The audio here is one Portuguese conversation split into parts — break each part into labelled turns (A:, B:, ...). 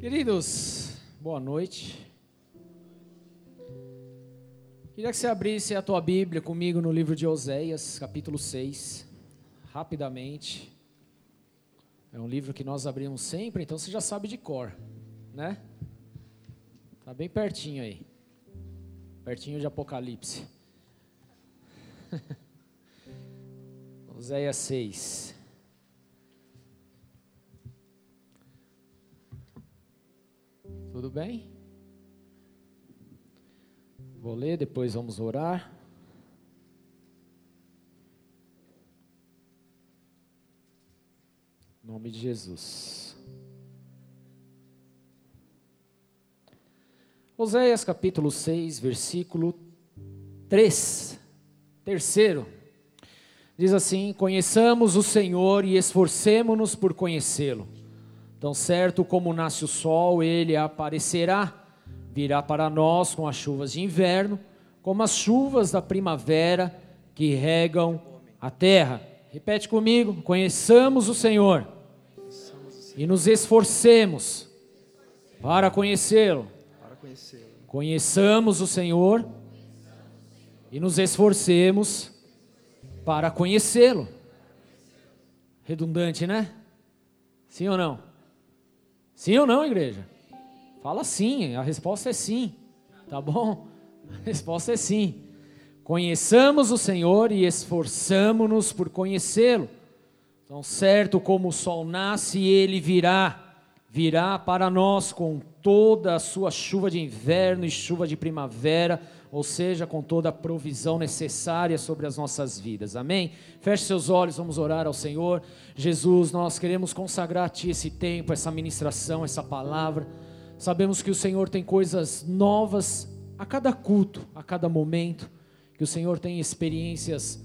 A: Queridos, boa noite. Queria que você abrisse a tua Bíblia comigo no livro de Oséias, capítulo 6, rapidamente. É um livro que nós abrimos sempre, então você já sabe de cor, né? Tá bem pertinho aí. Pertinho de Apocalipse. Oséias 6. Tudo bem? Vou ler, depois vamos orar. Em nome de Jesus. Oséias capítulo 6, versículo 3. Terceiro. Diz assim: Conheçamos o Senhor e esforcemo-nos por conhecê-lo. Tão certo como nasce o sol, ele aparecerá, virá para nós com as chuvas de inverno, como as chuvas da primavera que regam a terra. Repete comigo: conheçamos o Senhor e nos esforcemos para conhecê-lo. Conheçamos o Senhor e nos esforcemos para conhecê-lo. Redundante, né? Sim ou não? Sim ou não, igreja? Fala sim, a resposta é sim, tá bom? A resposta é sim. Conheçamos o Senhor e esforçamo-nos por conhecê-lo. Então, certo como o sol nasce, ele virá, virá para nós com toda a sua chuva de inverno e chuva de primavera ou seja, com toda a provisão necessária sobre as nossas vidas. Amém? Feche seus olhos, vamos orar ao Senhor. Jesus, nós queremos consagrar a Ti esse tempo, essa ministração, essa palavra. Sabemos que o Senhor tem coisas novas a cada culto, a cada momento, que o Senhor tem experiências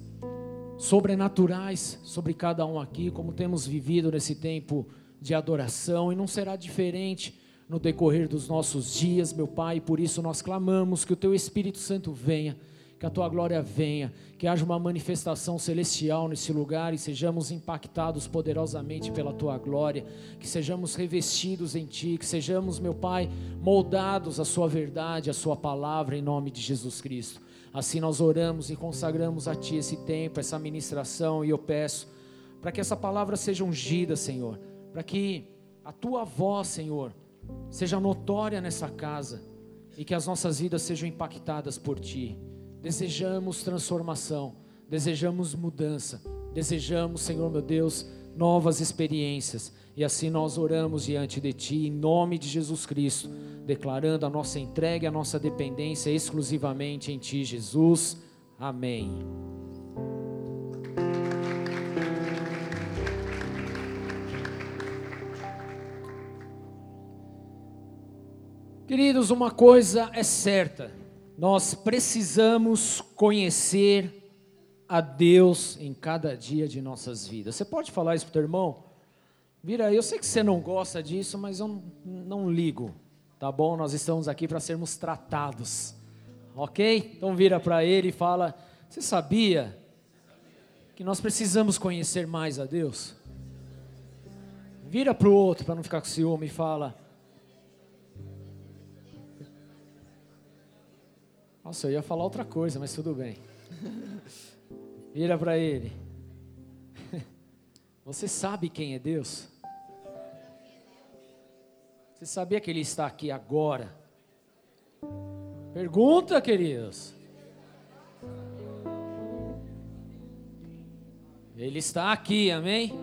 A: sobrenaturais sobre cada um aqui, como temos vivido nesse tempo de adoração, e não será diferente no decorrer dos nossos dias, meu Pai, por isso nós clamamos que o Teu Espírito Santo venha, que a Tua glória venha, que haja uma manifestação celestial nesse lugar e sejamos impactados poderosamente pela Tua glória, que sejamos revestidos em Ti, que sejamos, meu Pai, moldados à Sua verdade, à Sua palavra, em nome de Jesus Cristo. Assim nós oramos e consagramos a Ti esse tempo, essa ministração, e eu peço para que essa palavra seja ungida, Senhor, para que a Tua voz, Senhor, seja notória nessa casa e que as nossas vidas sejam impactadas por Ti. Desejamos transformação, desejamos mudança, desejamos, Senhor meu Deus, novas experiências. E assim nós oramos diante de Ti, em nome de Jesus Cristo, declarando a nossa entrega, a nossa dependência exclusivamente em Ti, Jesus. Amém. Queridos, uma coisa é certa: nós precisamos conhecer a Deus em cada dia de nossas vidas. Você pode falar isso para o teu irmão? Vira, eu sei que você não gosta disso, mas eu não, não ligo, tá bom? Nós estamos aqui para sermos tratados, ok? Então vira para ele e fala: Você sabia que nós precisamos conhecer mais a Deus? Vira para o outro para não ficar com ciúme e fala: Nossa, eu ia falar outra coisa, mas tudo bem. Vira para ele. Você sabe quem é Deus? Você sabia que Ele está aqui agora? Pergunta, queridos. Ele está aqui, amém?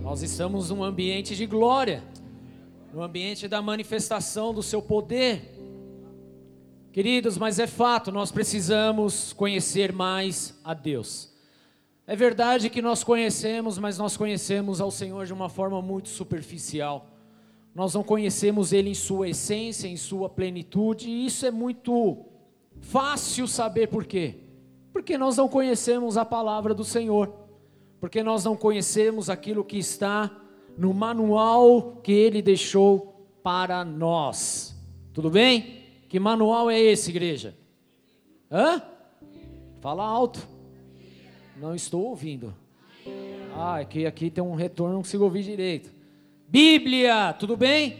A: Nós estamos num ambiente de glória, no ambiente da manifestação do Seu poder. Queridos, mas é fato, nós precisamos conhecer mais a Deus. É verdade que nós conhecemos, mas nós conhecemos ao Senhor de uma forma muito superficial. Nós não conhecemos Ele em sua essência, em sua plenitude, e isso é muito fácil saber por quê. Porque nós não conhecemos a palavra do Senhor, porque nós não conhecemos aquilo que está no manual que Ele deixou para nós. Tudo bem? Que manual é esse, igreja? Hã? Fala alto. Não estou ouvindo. Ah, é que aqui tem um retorno, não consigo ouvir direito. Bíblia, tudo bem?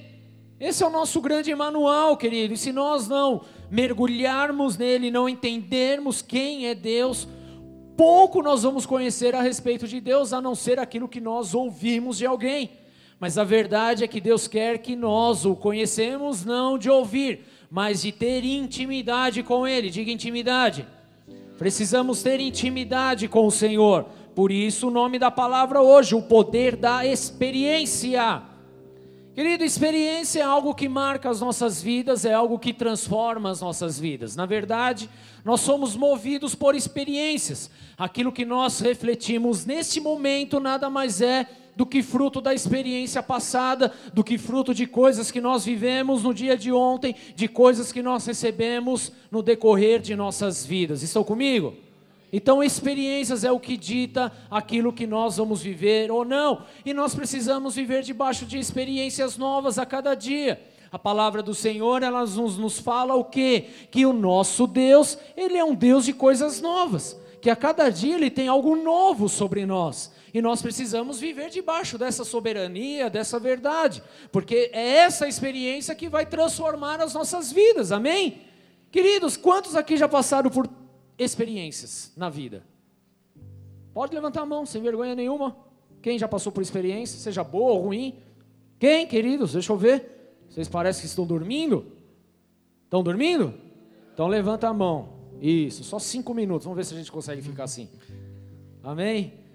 A: Esse é o nosso grande manual, querido. E se nós não mergulharmos nele, não entendermos quem é Deus, pouco nós vamos conhecer a respeito de Deus, a não ser aquilo que nós ouvimos de alguém. Mas a verdade é que Deus quer que nós o conhecemos não de ouvir, mas de ter intimidade com Ele. Diga intimidade. Precisamos ter intimidade com o Senhor. Por isso o nome da palavra hoje, o poder da experiência. Querido, experiência é algo que marca as nossas vidas, é algo que transforma as nossas vidas. Na verdade, nós somos movidos por experiências. Aquilo que nós refletimos neste momento nada mais é do que fruto da experiência passada, do que fruto de coisas que nós vivemos no dia de ontem, de coisas que nós recebemos no decorrer de nossas vidas. Estão comigo? Então, experiências é o que dita aquilo que nós vamos viver ou não, e nós precisamos viver debaixo de experiências novas a cada dia. A palavra do Senhor, ela nos, nos fala o quê? Que o nosso Deus, ele é um Deus de coisas novas, que a cada dia ele tem algo novo sobre nós. E nós precisamos viver debaixo dessa soberania, dessa verdade, porque é essa experiência que vai transformar as nossas vidas, amém? Queridos, quantos aqui já passaram por experiências na vida? Pode levantar a mão, sem vergonha nenhuma. Quem já passou por experiência, seja boa ou ruim? Quem, queridos? Deixa eu ver. Vocês parecem que estão dormindo? Estão dormindo? Então levanta a mão. Isso, só cinco minutos. Vamos ver se a gente consegue ficar assim. Amém?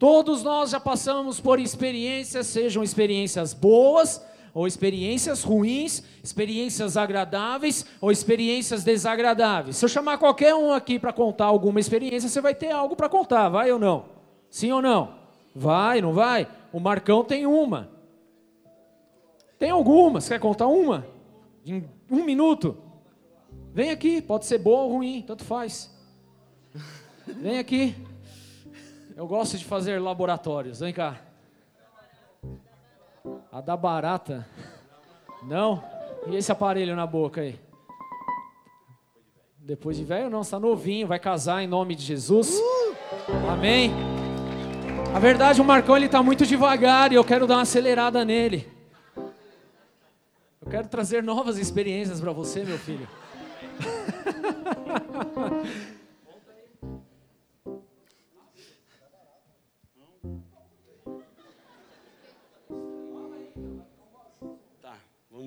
A: Todos nós já passamos por experiências, sejam experiências boas ou experiências ruins, experiências agradáveis ou experiências desagradáveis. Se eu chamar qualquer um aqui para contar alguma experiência, você vai ter algo para contar, vai ou não? Sim ou não? Vai, não vai? O Marcão tem uma. Tem algumas, quer contar uma? Em um minuto? Vem aqui, pode ser boa ou ruim, tanto faz. Vem aqui. Eu gosto de fazer laboratórios, vem cá. A da barata. Não? E esse aparelho na boca aí? Depois de velho, não, está novinho, vai casar em nome de Jesus. Amém. A verdade, o Marcão ele está muito devagar e eu quero dar uma acelerada nele. Eu quero trazer novas experiências para você, meu filho.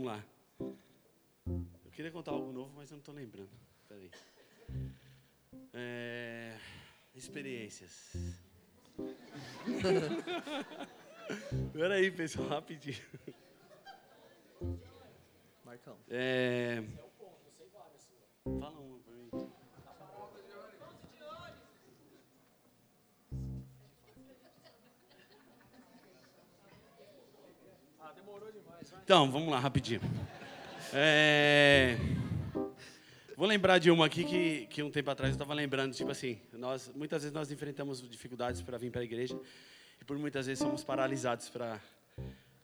B: Vamos lá. Eu queria contar algo novo, mas eu não estou lembrando. Peraí. É, experiências. Peraí, pessoal, rapidinho. Marcão. É, fala uma Então, vamos lá, rapidinho. É... Vou lembrar de uma aqui que, que um tempo atrás eu estava lembrando, tipo assim, nós, muitas vezes nós enfrentamos dificuldades para vir para a igreja e por muitas vezes somos paralisados para...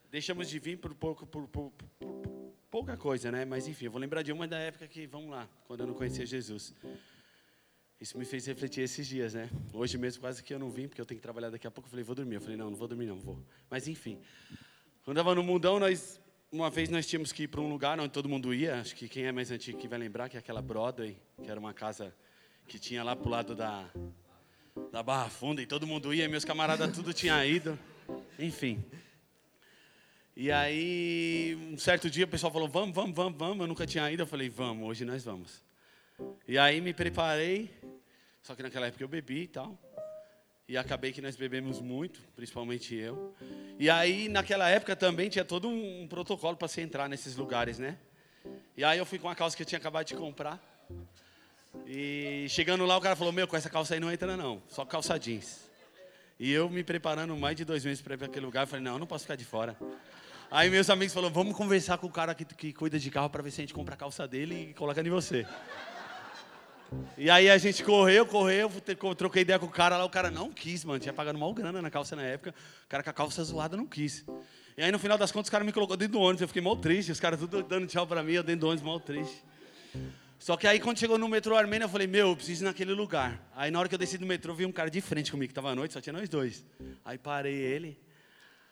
B: Deixamos de vir por, pouco, por, por, por pouca coisa, né? Mas enfim, eu vou lembrar de uma da época que, vamos lá, quando eu não conhecia Jesus. Isso me fez refletir esses dias, né? Hoje mesmo quase que eu não vim, porque eu tenho que trabalhar daqui a pouco. Eu falei, vou dormir. Eu falei, não, não vou dormir, não, vou. Mas enfim, quando eu estava no mundão, nós uma vez nós tínhamos que ir para um lugar onde todo mundo ia, acho que quem é mais antigo que vai lembrar, que é aquela Broadway, que era uma casa que tinha lá pro lado da, da Barra Funda, e todo mundo ia, meus camaradas tudo tinha ido, enfim. E aí, um certo dia o pessoal falou, vamos, vamos, vamos, vamos, eu nunca tinha ido, eu falei, vamos, hoje nós vamos. E aí me preparei, só que naquela época eu bebi e tal. E acabei que nós bebemos muito, principalmente eu. E aí, naquela época também tinha todo um, protocolo para se entrar nesses lugares, né? E aí eu fui com a calça que eu tinha acabado de comprar. E chegando lá, o cara falou: Meu, com essa calça aí não entra, não, só calça jeans. E eu me preparando mais de dois meses para ir para aquele lugar, eu falei: Não, eu não posso ficar de fora. Aí meus amigos falaram: Vamos conversar com o cara que, que cuida de carro para ver se a gente compra a calça dele e coloca em você. E aí a gente correu, correu, troquei ideia com o cara lá, o cara não quis, mano. Tinha pagado mal grana na calça na época. O cara com a calça zoada não quis. E aí no final das contas o cara me colocou dentro do ônibus, eu fiquei mal triste, os caras tudo dando tchau pra mim, eu dentro do ônibus mal triste. Só que aí quando chegou no metrô Armênia, eu falei, meu, eu preciso ir naquele lugar. Aí na hora que eu desci do metrô, vi um cara de frente comigo, que tava à noite, só tinha nós dois. Aí parei ele.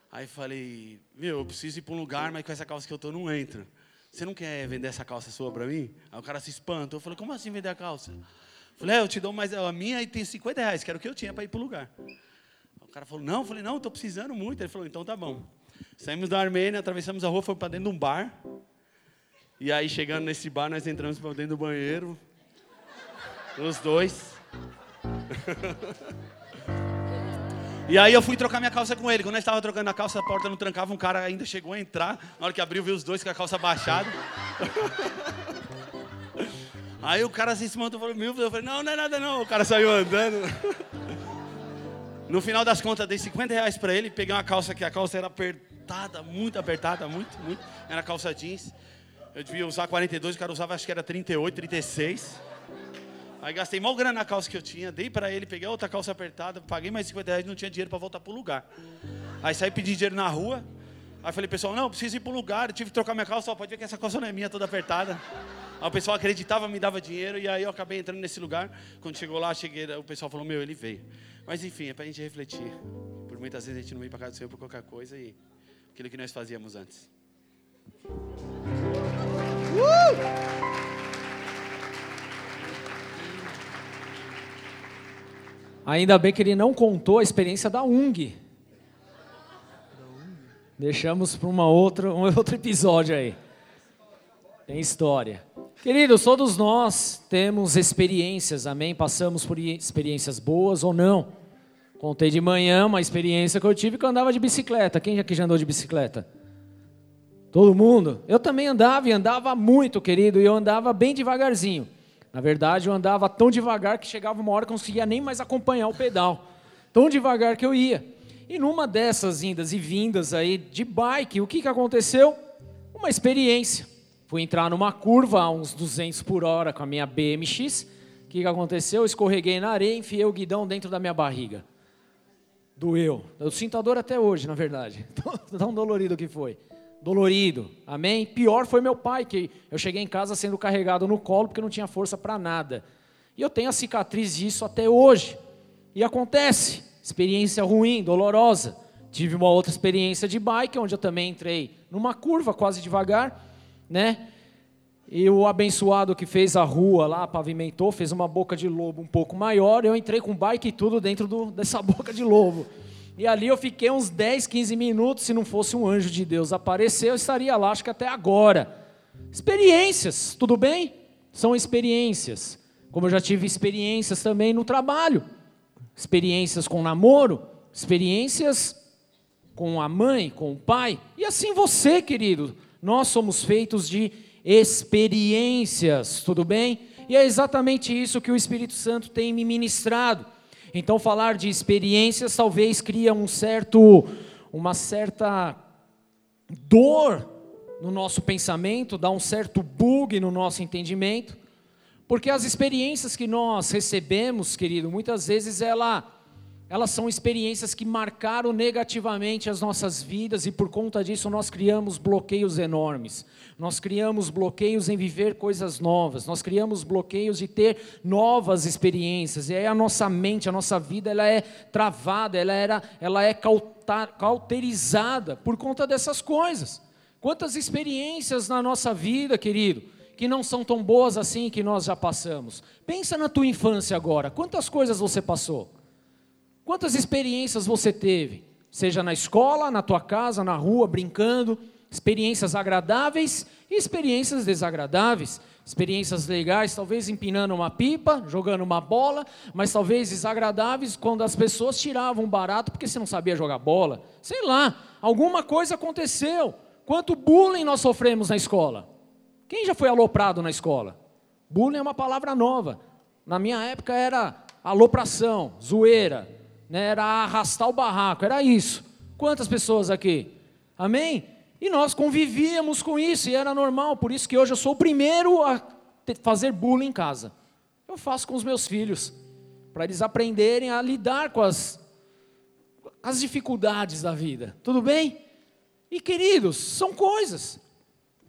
B: Aí falei, meu, eu preciso ir para um lugar, mas com essa calça que eu tô não entra. Você não quer vender essa calça sua para mim? Aí o cara se espanta. Eu falei, como assim vender a calça? Eu falei, é, eu te dou mais a minha e tem 50 reais, que era o que eu tinha para ir para o lugar. O cara falou, não, eu falei, não, estou precisando muito. Ele falou, então tá bom. Saímos da Armênia, atravessamos a rua, fomos para dentro de um bar. E aí, chegando nesse bar, nós entramos para dentro do banheiro. Os dois. E aí eu fui trocar minha calça com ele. Quando eu estava trocando a calça, a porta não trancava, um cara ainda chegou a entrar. Na hora que abriu, viu os dois com a calça baixada. Aí o cara se espantou e falou, meu, eu falei, não, não é nada não. O cara saiu andando. No final das contas, dei 50 reais para ele, peguei uma calça que a calça era apertada, muito apertada, muito, muito. Era calça jeans. Eu devia usar 42, o cara usava acho que era 38, 36. Aí gastei mal grana na calça que eu tinha, dei para ele, peguei outra calça apertada, paguei mais 50 reais, não tinha dinheiro para voltar pro lugar. Aí saí pedir dinheiro na rua. Aí falei, pessoal, não, preciso ir pro lugar, tive que trocar minha calça, pode ver que essa calça não é minha, toda apertada. Aí o pessoal acreditava, me dava dinheiro, e aí eu acabei entrando nesse lugar. Quando chegou lá, cheguei, o pessoal falou, meu, ele veio. Mas enfim, é para a gente refletir. Por muitas vezes a gente não vem para casa do Senhor por qualquer coisa e aquilo que nós fazíamos antes. Uh!
A: Ainda bem que ele não contou a experiência da UNG. Deixamos para uma outra, um outro episódio aí. Tem história. Queridos, todos nós temos experiências, amém? Passamos por experiências boas ou não. Contei de manhã uma experiência que eu tive que eu andava de bicicleta. Quem aqui já andou de bicicleta? Todo mundo? Eu também andava e andava muito, querido, e eu andava bem devagarzinho. Na verdade, eu andava tão devagar que chegava uma hora que eu não conseguia nem mais acompanhar o pedal. Tão devagar que eu ia. E numa dessas indas e vindas aí de bike, o que, que aconteceu? Uma experiência. Fui entrar numa curva a uns 200 por hora com a minha BMX. O que, que aconteceu? Eu escorreguei na areia e enfiei o guidão dentro da minha barriga. Doeu. Eu sinto a dor até hoje, na verdade. Tão dolorido que foi dolorido. Amém? Pior foi meu pai, que eu cheguei em casa sendo carregado no colo porque não tinha força para nada. E eu tenho a cicatriz disso até hoje. E acontece, experiência ruim, dolorosa. Tive uma outra experiência de bike, onde eu também entrei numa curva quase devagar, né? E o abençoado que fez a rua lá, pavimentou, fez uma boca de lobo um pouco maior. Eu entrei com bike e tudo dentro do, dessa boca de lobo. E ali eu fiquei uns 10, 15 minutos. Se não fosse um anjo de Deus aparecer, eu estaria lá, acho que até agora. Experiências, tudo bem? São experiências. Como eu já tive experiências também no trabalho, experiências com namoro, experiências com a mãe, com o pai. E assim você, querido. Nós somos feitos de experiências, tudo bem? E é exatamente isso que o Espírito Santo tem me ministrado então falar de experiências talvez cria um certo uma certa dor no nosso pensamento, dá um certo bug no nosso entendimento, porque as experiências que nós recebemos, querido, muitas vezes ela elas são experiências que marcaram negativamente as nossas vidas e por conta disso nós criamos bloqueios enormes. Nós criamos bloqueios em viver coisas novas, nós criamos bloqueios de ter novas experiências. E aí a nossa mente, a nossa vida, ela é travada, ela, era, ela é cauterizada por conta dessas coisas. Quantas experiências na nossa vida, querido, que não são tão boas assim que nós já passamos. Pensa na tua infância agora, quantas coisas você passou? Quantas experiências você teve? Seja na escola, na tua casa, na rua, brincando, experiências agradáveis e experiências desagradáveis. Experiências legais, talvez empinando uma pipa, jogando uma bola, mas talvez desagradáveis quando as pessoas tiravam barato porque você não sabia jogar bola. Sei lá, alguma coisa aconteceu. Quanto bullying nós sofremos na escola? Quem já foi aloprado na escola? Bullying é uma palavra nova. Na minha época era alopração, zoeira, né? era arrastar o barraco, era isso. Quantas pessoas aqui? Amém? E nós convivíamos com isso e era normal, por isso que hoje eu sou o primeiro a fazer bullying em casa. Eu faço com os meus filhos, para eles aprenderem a lidar com as, as dificuldades da vida. Tudo bem? E queridos, são coisas,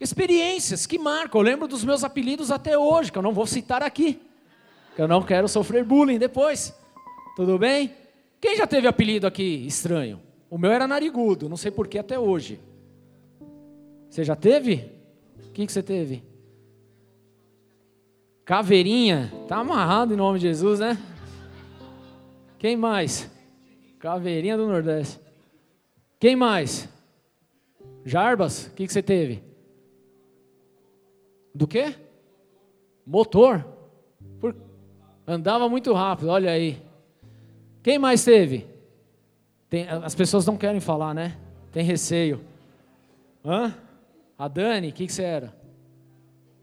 A: experiências que marcam. Eu lembro dos meus apelidos até hoje, que eu não vou citar aqui, que eu não quero sofrer bullying depois. Tudo bem? Quem já teve apelido aqui estranho? O meu era narigudo, não sei porquê até hoje. Você já teve? O que, que você teve? Caveirinha. Tá amarrado em nome de Jesus, né? Quem mais? Caveirinha do Nordeste. Quem mais? Jarbas, o que, que você teve? Do quê? Motor. Por... Andava muito rápido, olha aí. Quem mais teve? Tem... As pessoas não querem falar, né? Tem receio. Hã? A Dani, o que, que você era?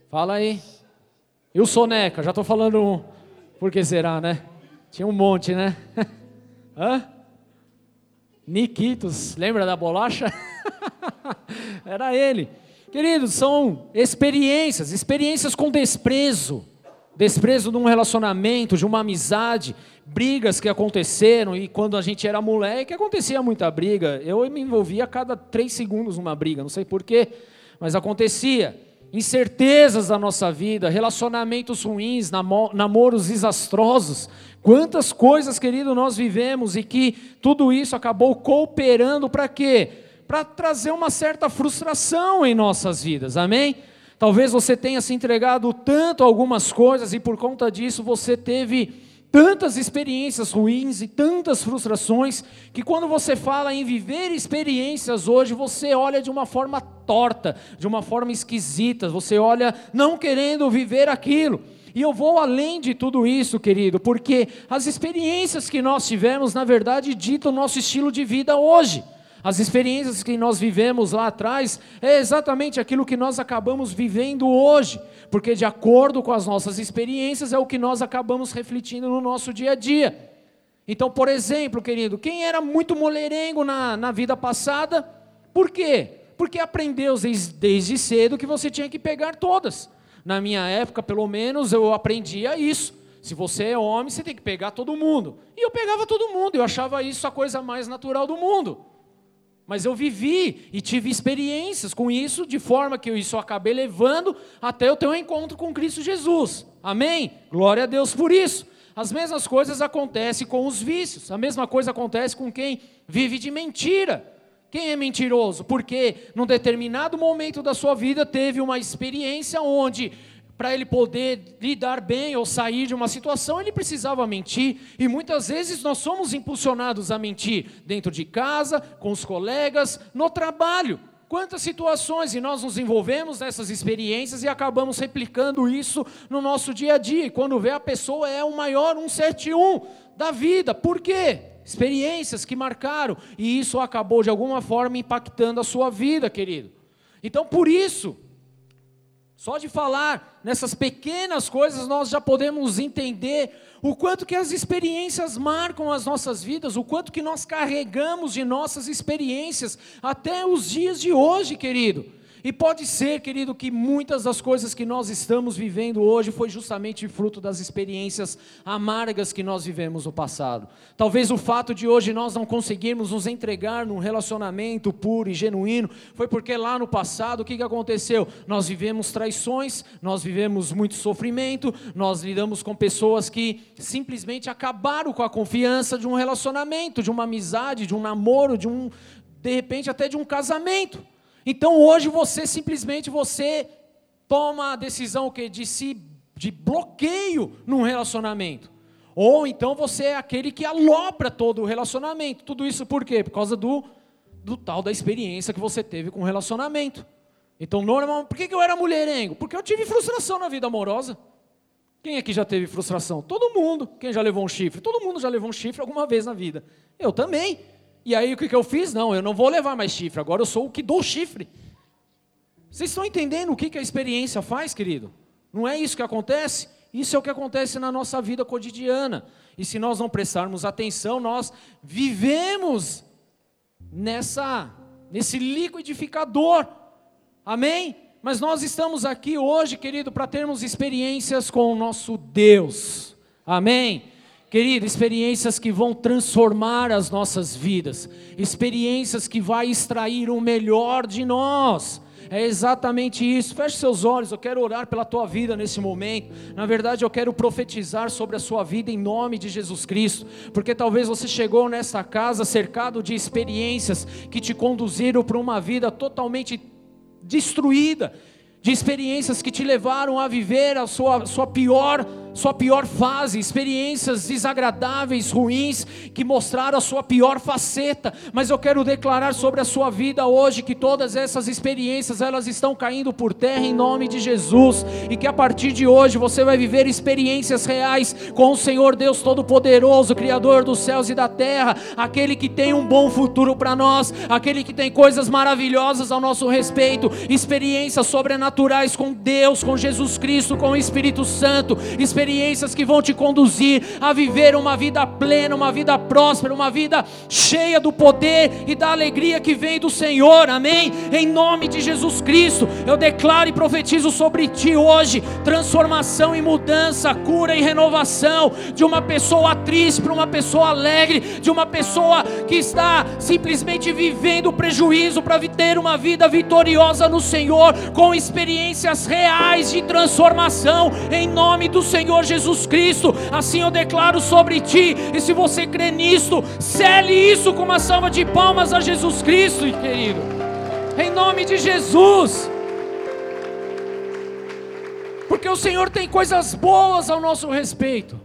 A: Fala aí. E o Soneca, já estou falando um. Por que será, né? Tinha um monte, né? Hã? Niquitos, lembra da bolacha? Era ele. Queridos, são experiências, experiências com desprezo. Desprezo de um relacionamento, de uma amizade, brigas que aconteceram, e quando a gente era moleque acontecia muita briga. Eu me envolvia a cada três segundos numa briga, não sei porquê, mas acontecia. Incertezas da nossa vida, relacionamentos ruins, namoros desastrosos, Quantas coisas, querido, nós vivemos e que tudo isso acabou cooperando para quê? Para trazer uma certa frustração em nossas vidas, amém? Talvez você tenha se entregado tanto a algumas coisas e por conta disso você teve tantas experiências ruins e tantas frustrações que quando você fala em viver experiências hoje, você olha de uma forma torta, de uma forma esquisita, você olha não querendo viver aquilo. E eu vou além de tudo isso, querido, porque as experiências que nós tivemos, na verdade, ditam o nosso estilo de vida hoje. As experiências que nós vivemos lá atrás é exatamente aquilo que nós acabamos vivendo hoje, porque de acordo com as nossas experiências é o que nós acabamos refletindo no nosso dia a dia. Então, por exemplo, querido, quem era muito mulherengo na, na vida passada, por quê? Porque aprendeu desde cedo que você tinha que pegar todas. Na minha época, pelo menos, eu aprendia isso. Se você é homem, você tem que pegar todo mundo. E eu pegava todo mundo, eu achava isso a coisa mais natural do mundo. Mas eu vivi e tive experiências com isso, de forma que eu isso acabei levando até eu ter um encontro com Cristo Jesus. Amém? Glória a Deus por isso. As mesmas coisas acontecem com os vícios, a mesma coisa acontece com quem vive de mentira. Quem é mentiroso? Porque num determinado momento da sua vida teve uma experiência onde para ele poder lidar bem ou sair de uma situação, ele precisava mentir, e muitas vezes nós somos impulsionados a mentir dentro de casa, com os colegas, no trabalho. Quantas situações e nós nos envolvemos nessas experiências e acabamos replicando isso no nosso dia a dia. E quando vê a pessoa é o maior 171 da vida. Por quê? experiências que marcaram, e isso acabou de alguma forma impactando a sua vida, querido. Então, por isso, só de falar nessas pequenas coisas, nós já podemos entender o quanto que as experiências marcam as nossas vidas, o quanto que nós carregamos de nossas experiências até os dias de hoje, querido. E pode ser, querido, que muitas das coisas que nós estamos vivendo hoje foi justamente fruto das experiências amargas que nós vivemos no passado. Talvez o fato de hoje nós não conseguirmos nos entregar num relacionamento puro e genuíno foi porque lá no passado o que, aconteceu? Nós vivemos traições, nós vivemos muito sofrimento, nós lidamos com pessoas que simplesmente acabaram com a confiança de um relacionamento, de uma amizade, de um namoro, de um de repente até de um casamento. Então hoje você simplesmente você toma a decisão que de se de bloqueio num relacionamento. Ou então você é aquele que alopra todo o relacionamento. Tudo isso por quê? Por causa do, do tal da experiência que você teve com o relacionamento. Então, normal, por que, eu era mulherengo? Porque eu tive frustração na vida amorosa. Quem aqui já teve frustração? Todo mundo. Quem já levou um chifre? Todo mundo já levou um chifre alguma vez na vida. Eu também. E aí o que, que eu fiz? Não, eu não vou levar mais chifre, agora eu sou o que dou chifre. Vocês estão entendendo o que, que a experiência faz, querido? Não é isso que acontece? Isso é o que acontece na nossa vida cotidiana. E se nós não prestarmos atenção, nós vivemos nessa nesse liquidificador. Amém? Mas nós estamos aqui hoje, querido, para termos experiências com o nosso Deus. Amém? Querido, experiências que vão transformar as nossas vidas, experiências que vai extrair o melhor de nós. É exatamente isso. Feche seus olhos, eu quero orar pela tua vida nesse momento. Na verdade, eu quero profetizar sobre a sua vida em nome de Jesus Cristo, porque talvez você chegou nessa casa cercado de experiências que te conduziram para uma vida totalmente destruída, de experiências que te levaram a viver a sua, sua pior sua pior fase, experiências desagradáveis, ruins, que mostraram a sua pior faceta, mas eu quero declarar sobre a sua vida hoje que todas essas experiências elas estão caindo por terra em nome de Jesus. E que a partir de hoje você vai viver experiências reais com o Senhor Deus Todo-Poderoso, Criador dos céus e da terra, aquele que tem um bom futuro para nós, aquele que tem coisas maravilhosas ao nosso respeito, experiências sobrenaturais com Deus, com Jesus Cristo, com o Espírito Santo, experiências experiências que vão te conduzir a viver uma vida plena, uma vida próspera, uma vida cheia do poder e da alegria que vem do Senhor, amém? Em nome de Jesus Cristo, eu declaro e profetizo sobre ti hoje transformação e mudança, cura e renovação de uma pessoa triste para uma pessoa alegre, de uma pessoa que está simplesmente vivendo prejuízo para ter uma vida vitoriosa no Senhor, com experiências reais de transformação, em nome do Senhor. Senhor Jesus Cristo. Assim eu declaro sobre ti. E se você crê nisto, cele isso com uma salva de palmas a Jesus Cristo, querido. Em nome de Jesus. Porque o Senhor tem coisas boas ao nosso respeito.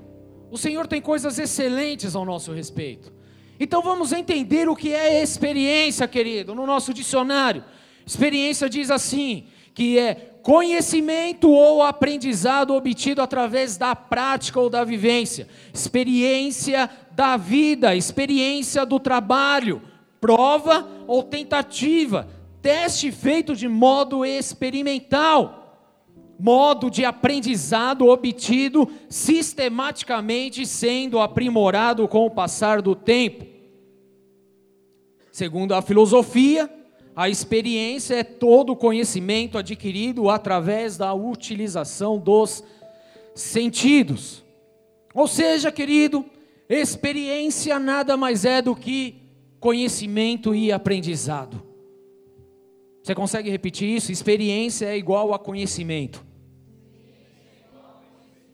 A: O Senhor tem coisas excelentes ao nosso respeito. Então vamos entender o que é experiência, querido, no nosso dicionário. Experiência diz assim: que é conhecimento ou aprendizado obtido através da prática ou da vivência, experiência da vida, experiência do trabalho, prova ou tentativa, teste feito de modo experimental, modo de aprendizado obtido sistematicamente sendo aprimorado com o passar do tempo. Segundo a filosofia, a experiência é todo o conhecimento adquirido através da utilização dos sentidos. Ou seja, querido, experiência nada mais é do que conhecimento e aprendizado. Você consegue repetir isso? Experiência é igual a conhecimento.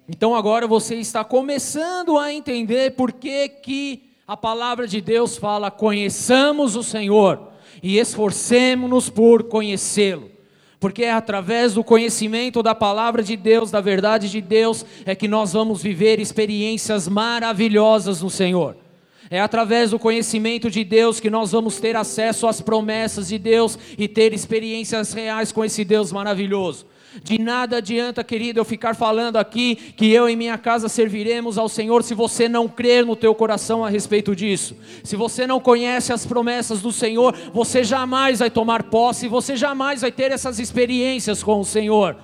A: Então agora você está começando a entender por que, que a palavra de Deus fala: conheçamos o Senhor e esforcemos-nos por conhecê-lo. Porque é através do conhecimento da palavra de Deus, da verdade de Deus, é que nós vamos viver experiências maravilhosas no Senhor. É através do conhecimento de Deus que nós vamos ter acesso às promessas de Deus e ter experiências reais com esse Deus maravilhoso. De nada adianta, querido, eu ficar falando aqui que eu e minha casa serviremos ao Senhor se você não crer no teu coração a respeito disso. Se você não conhece as promessas do Senhor, você jamais vai tomar posse, você jamais vai ter essas experiências com o Senhor.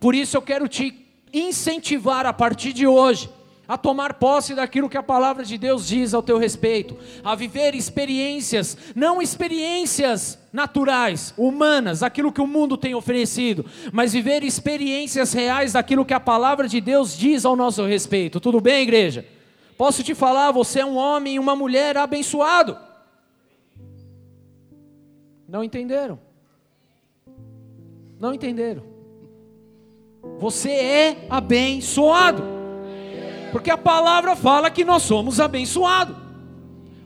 A: Por isso eu quero te incentivar a partir de hoje a tomar posse daquilo que a palavra de Deus diz ao teu respeito, a viver experiências, não experiências naturais, humanas, aquilo que o mundo tem oferecido, mas viver experiências reais daquilo que a palavra de Deus diz ao nosso respeito. Tudo bem, igreja? Posso te falar, você é um homem e uma mulher abençoado. Não entenderam? Não entenderam? Você é abençoado. Porque a palavra fala que nós somos abençoados.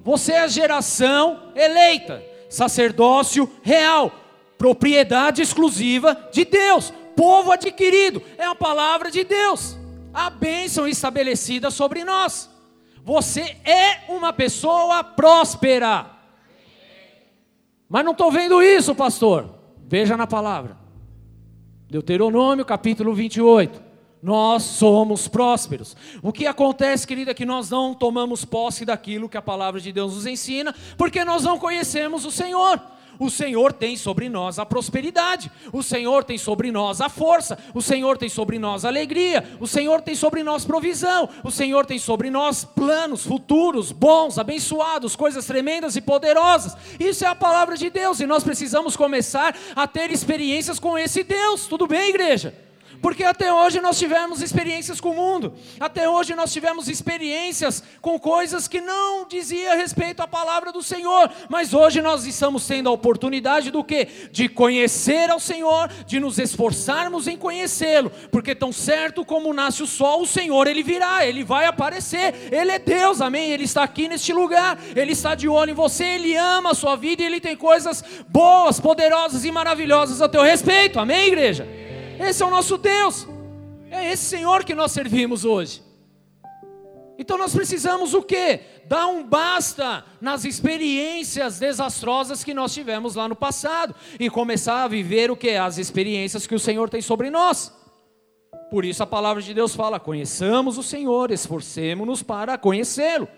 A: Você é geração eleita, sacerdócio real, propriedade exclusiva de Deus, povo adquirido, é a palavra de Deus, a bênção estabelecida sobre nós. Você é uma pessoa próspera. Mas não estou vendo isso, pastor. Veja na palavra. Deuteronômio capítulo 28 nós somos prósperos. O que acontece, querida, é que nós não tomamos posse daquilo que a palavra de Deus nos ensina, porque nós não conhecemos o Senhor. O Senhor tem sobre nós a prosperidade, o Senhor tem sobre nós a força, o Senhor tem sobre nós a alegria, o Senhor tem sobre nós provisão, o Senhor tem sobre nós planos futuros, bons, abençoados, coisas tremendas e poderosas. Isso é a palavra de Deus e nós precisamos começar a ter experiências com esse Deus. Tudo bem, igreja? Porque até hoje nós tivemos experiências com o mundo, até hoje nós tivemos experiências com coisas que não dizia respeito à palavra do Senhor, mas hoje nós estamos tendo a oportunidade do que? De conhecer ao Senhor, de nos esforçarmos em conhecê-lo, porque tão certo como nasce o sol, o Senhor ele virá, ele vai aparecer, ele é Deus, amém? Ele está aqui neste lugar, ele está de olho em você, ele ama a sua vida e ele tem coisas boas, poderosas e maravilhosas a teu respeito, amém, igreja? Esse é o nosso Deus, é esse Senhor que nós servimos hoje. Então nós precisamos o quê? Dar um basta nas experiências desastrosas que nós tivemos lá no passado e começar a viver o que? As experiências que o Senhor tem sobre nós. Por isso a palavra de Deus fala: conheçamos o Senhor, esforcemos-nos para conhecê-lo.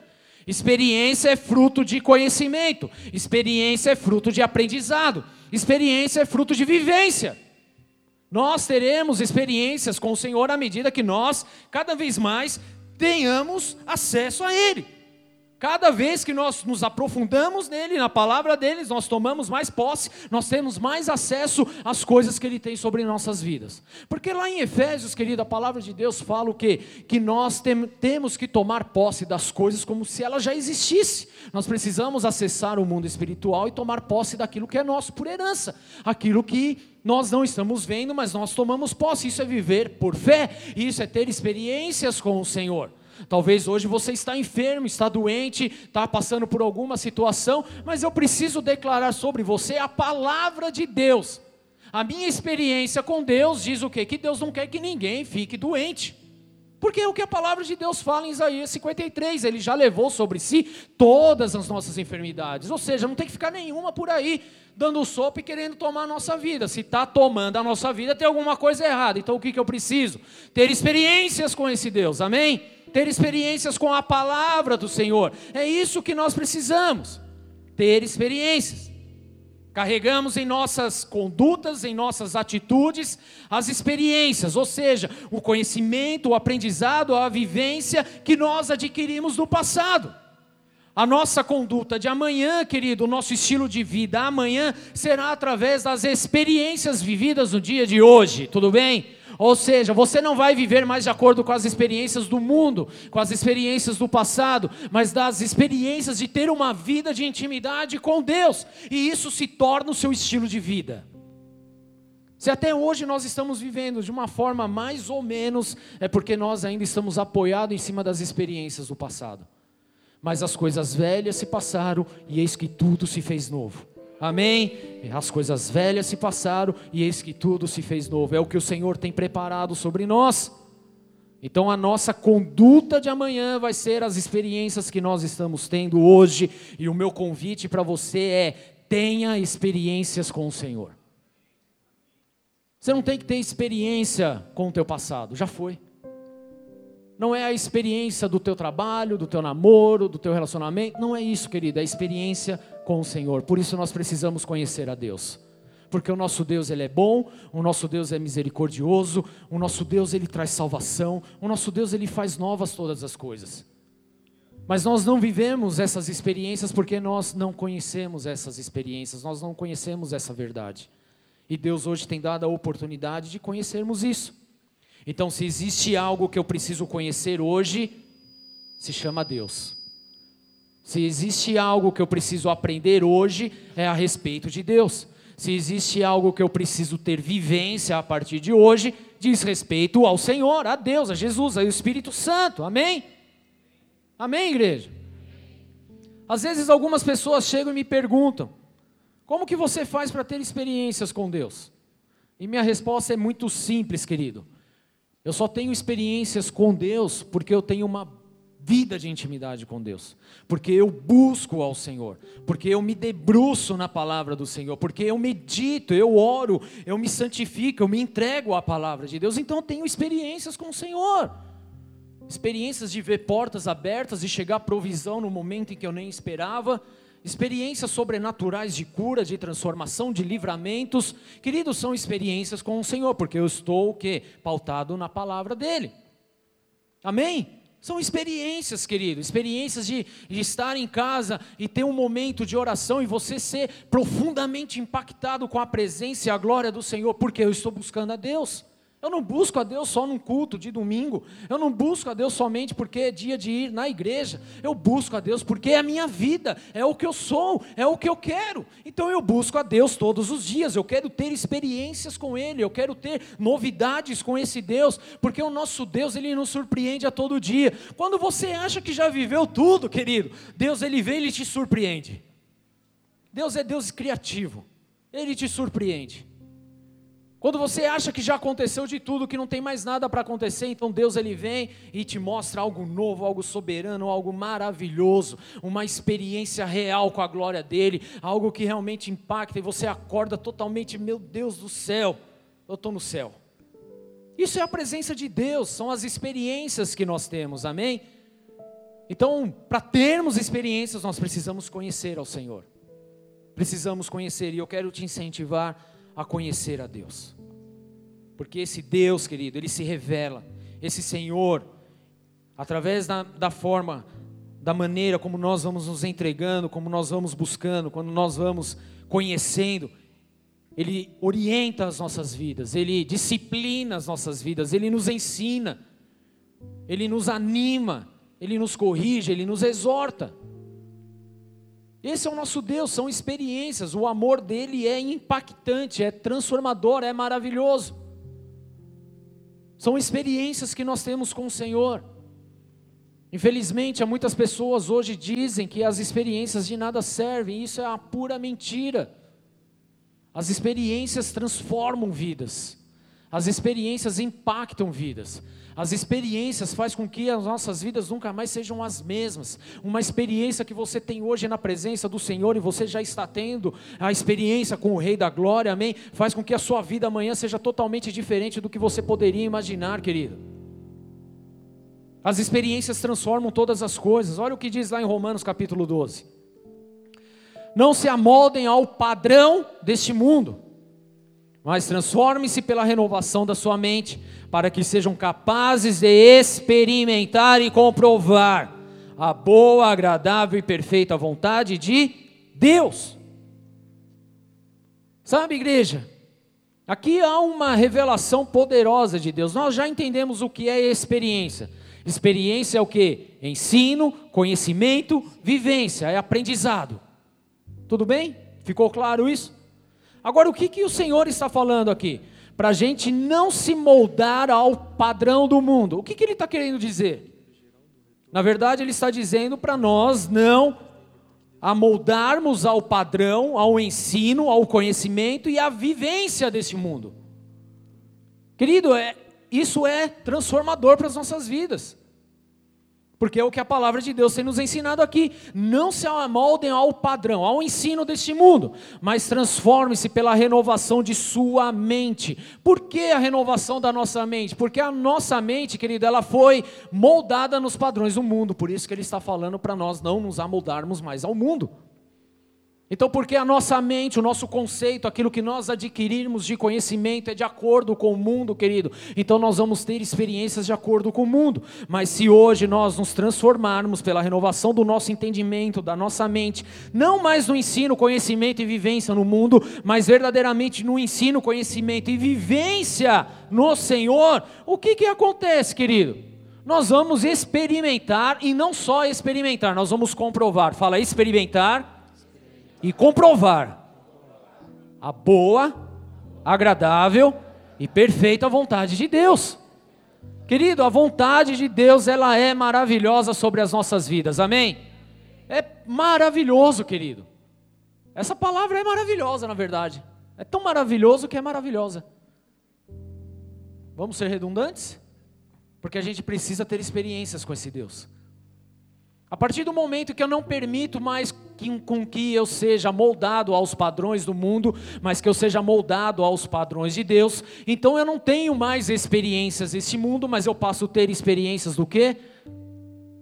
A: Experiência é fruto de conhecimento, experiência é fruto de aprendizado, experiência é fruto de vivência. Nós teremos experiências com o Senhor à medida que nós, cada vez mais, tenhamos acesso a Ele. Cada vez que nós nos aprofundamos nele, na palavra dele, nós tomamos mais posse, nós temos mais acesso às coisas que ele tem sobre nossas vidas. Porque lá em Efésios, querido, a palavra de Deus fala o quê? Que nós tem, temos que tomar posse das coisas como se ela já existisse. Nós precisamos acessar o mundo espiritual e tomar posse daquilo que é nosso por herança, aquilo que nós não estamos vendo, mas nós tomamos posse. Isso é viver por fé, isso é ter experiências com o Senhor. Talvez hoje você está enfermo, está doente, está passando por alguma situação, mas eu preciso declarar sobre você a palavra de Deus. A minha experiência com Deus diz o quê? Que Deus não quer que ninguém fique doente. Porque é o que a palavra de Deus fala em Isaías 53, ele já levou sobre si todas as nossas enfermidades, ou seja, não tem que ficar nenhuma por aí dando sopa e querendo tomar a nossa vida. Se está tomando a nossa vida, tem alguma coisa errada. Então o que, que eu preciso? Ter experiências com esse Deus, amém? Ter experiências com a palavra do Senhor. É isso que nós precisamos, ter experiências. Carregamos em nossas condutas, em nossas atitudes, as experiências, ou seja, o conhecimento, o aprendizado, a vivência que nós adquirimos no passado. A nossa conduta de amanhã, querido, o nosso estilo de vida amanhã será através das experiências vividas no dia de hoje, tudo bem? Ou seja, você não vai viver mais de acordo com as experiências do mundo, com as experiências do passado, mas das experiências de ter uma vida de intimidade com Deus, e isso se torna o seu estilo de vida. Se até hoje nós estamos vivendo de uma forma mais ou menos, é porque nós ainda estamos apoiados em cima das experiências do passado. Mas as coisas velhas se passaram e eis que tudo se fez novo. Amém? As coisas velhas se passaram e eis que tudo se fez novo. É o que o Senhor tem preparado sobre nós. Então a nossa conduta de amanhã vai ser as experiências que nós estamos tendo hoje. E o meu convite para você é: tenha experiências com o Senhor. Você não tem que ter experiência com o teu passado, já foi. Não é a experiência do teu trabalho, do teu namoro, do teu relacionamento. Não é isso, querido. É a experiência com o Senhor. Por isso nós precisamos conhecer a Deus. Porque o nosso Deus ele é bom, o nosso Deus é misericordioso, o nosso Deus ele traz salvação, o nosso Deus ele faz novas todas as coisas. Mas nós não vivemos essas experiências porque nós não conhecemos essas experiências, nós não conhecemos essa verdade. E Deus hoje tem dado a oportunidade de conhecermos isso. Então, se existe algo que eu preciso conhecer hoje, se chama Deus. Se existe algo que eu preciso aprender hoje, é a respeito de Deus. Se existe algo que eu preciso ter vivência a partir de hoje, diz respeito ao Senhor, a Deus, a Jesus, ao Espírito Santo. Amém? Amém, igreja? Às vezes algumas pessoas chegam e me perguntam: como que você faz para ter experiências com Deus? E minha resposta é muito simples, querido. Eu só tenho experiências com Deus porque eu tenho uma vida de intimidade com Deus, porque eu busco ao Senhor, porque eu me debruço na palavra do Senhor, porque eu medito, eu oro, eu me santifico, eu me entrego à palavra de Deus, então eu tenho experiências com o Senhor. Experiências de ver portas abertas e chegar provisão no momento em que eu nem esperava, experiências sobrenaturais de cura, de transformação, de livramentos. Queridos, são experiências com o Senhor, porque eu estou o quê? Pautado na palavra dele. Amém? São experiências, querido, experiências de, de, estar em casa e ter um momento de oração e você ser profundamente impactado com a presença e a glória do Senhor, porque eu estou buscando a Deus. Eu não busco a Deus só num culto de domingo. Eu não busco a Deus somente porque é dia de ir na igreja. Eu busco a Deus porque é a minha vida, é o que eu sou, é o que eu quero. Então eu busco a Deus todos os dias. Eu quero ter experiências com Ele, eu quero ter novidades com esse Deus, porque o nosso Deus, Ele nos surpreende a todo dia. Quando você acha que já viveu tudo, querido, Deus, Ele vem e Ele te surpreende. Deus é Deus criativo, Ele te surpreende. Quando você acha que já aconteceu de tudo, que não tem mais nada para acontecer, então Deus ele vem e te mostra algo novo, algo soberano, algo maravilhoso, uma experiência real com a glória dele, algo que realmente impacta e você acorda totalmente, meu Deus do céu, eu estou no céu. Isso é a presença de Deus, são as experiências que nós temos, amém? Então, para termos experiências, nós precisamos conhecer ao Senhor, precisamos conhecer, e eu quero te incentivar a conhecer a Deus. Porque esse Deus, querido, ele se revela, esse Senhor, através da, da forma, da maneira como nós vamos nos entregando, como nós vamos buscando, quando nós vamos conhecendo, ele orienta as nossas vidas, ele disciplina as nossas vidas, ele nos ensina, ele nos anima, ele nos corrige, ele nos exorta. Esse é o nosso Deus, são experiências, o amor dele é impactante, é transformador, é maravilhoso. São experiências que nós temos com o Senhor. Infelizmente, há muitas pessoas hoje dizem que as experiências de nada servem, isso é uma pura mentira. As experiências transformam vidas. As experiências impactam vidas. As experiências faz com que as nossas vidas nunca mais sejam as mesmas. Uma experiência que você tem hoje na presença do Senhor e você já está tendo a experiência com o Rei da Glória, amém? Faz com que a sua vida amanhã seja totalmente diferente do que você poderia imaginar, querido. As experiências transformam todas as coisas. Olha o que diz lá em Romanos capítulo 12. Não se amoldem ao padrão deste mundo mas transforme-se pela renovação da sua mente, para que sejam capazes de experimentar e comprovar a boa, agradável e perfeita vontade de Deus. Sabe, igreja? Aqui há uma revelação poderosa de Deus. Nós já entendemos o que é experiência. Experiência é o que? Ensino, conhecimento, vivência, é aprendizado. Tudo bem? Ficou claro isso? Agora, o que, que o Senhor está falando aqui? Para a gente não se moldar ao padrão do mundo. O que, que ele está querendo dizer? Na verdade, ele está dizendo para nós não amoldarmos ao padrão, ao ensino, ao conhecimento e à vivência desse mundo. Querido, é, isso é transformador para as nossas vidas. Porque é o que a palavra de Deus tem nos ensinado aqui. Não se amoldem ao padrão, ao ensino deste mundo, mas transforme-se pela renovação de sua mente. Por que a renovação da nossa mente? Porque a nossa mente, querido, ela foi moldada nos padrões do mundo. Por isso que ele está falando para nós não nos amoldarmos mais ao mundo. Então, porque a nossa mente, o nosso conceito, aquilo que nós adquirirmos de conhecimento é de acordo com o mundo, querido, então nós vamos ter experiências de acordo com o mundo. Mas se hoje nós nos transformarmos pela renovação do nosso entendimento, da nossa mente, não mais no ensino, conhecimento e vivência no mundo, mas verdadeiramente no ensino, conhecimento e vivência no Senhor, o que, que acontece, querido? Nós vamos experimentar e não só experimentar, nós vamos comprovar. Fala experimentar e comprovar a boa, agradável e perfeita vontade de Deus. Querido, a vontade de Deus, ela é maravilhosa sobre as nossas vidas. Amém? É maravilhoso, querido. Essa palavra é maravilhosa, na verdade. É tão maravilhoso que é maravilhosa. Vamos ser redundantes? Porque a gente precisa ter experiências com esse Deus. A partir do momento que eu não permito mais que, com que eu seja moldado aos padrões do mundo, mas que eu seja moldado aos padrões de Deus, então eu não tenho mais experiências desse mundo, mas eu passo a ter experiências do que?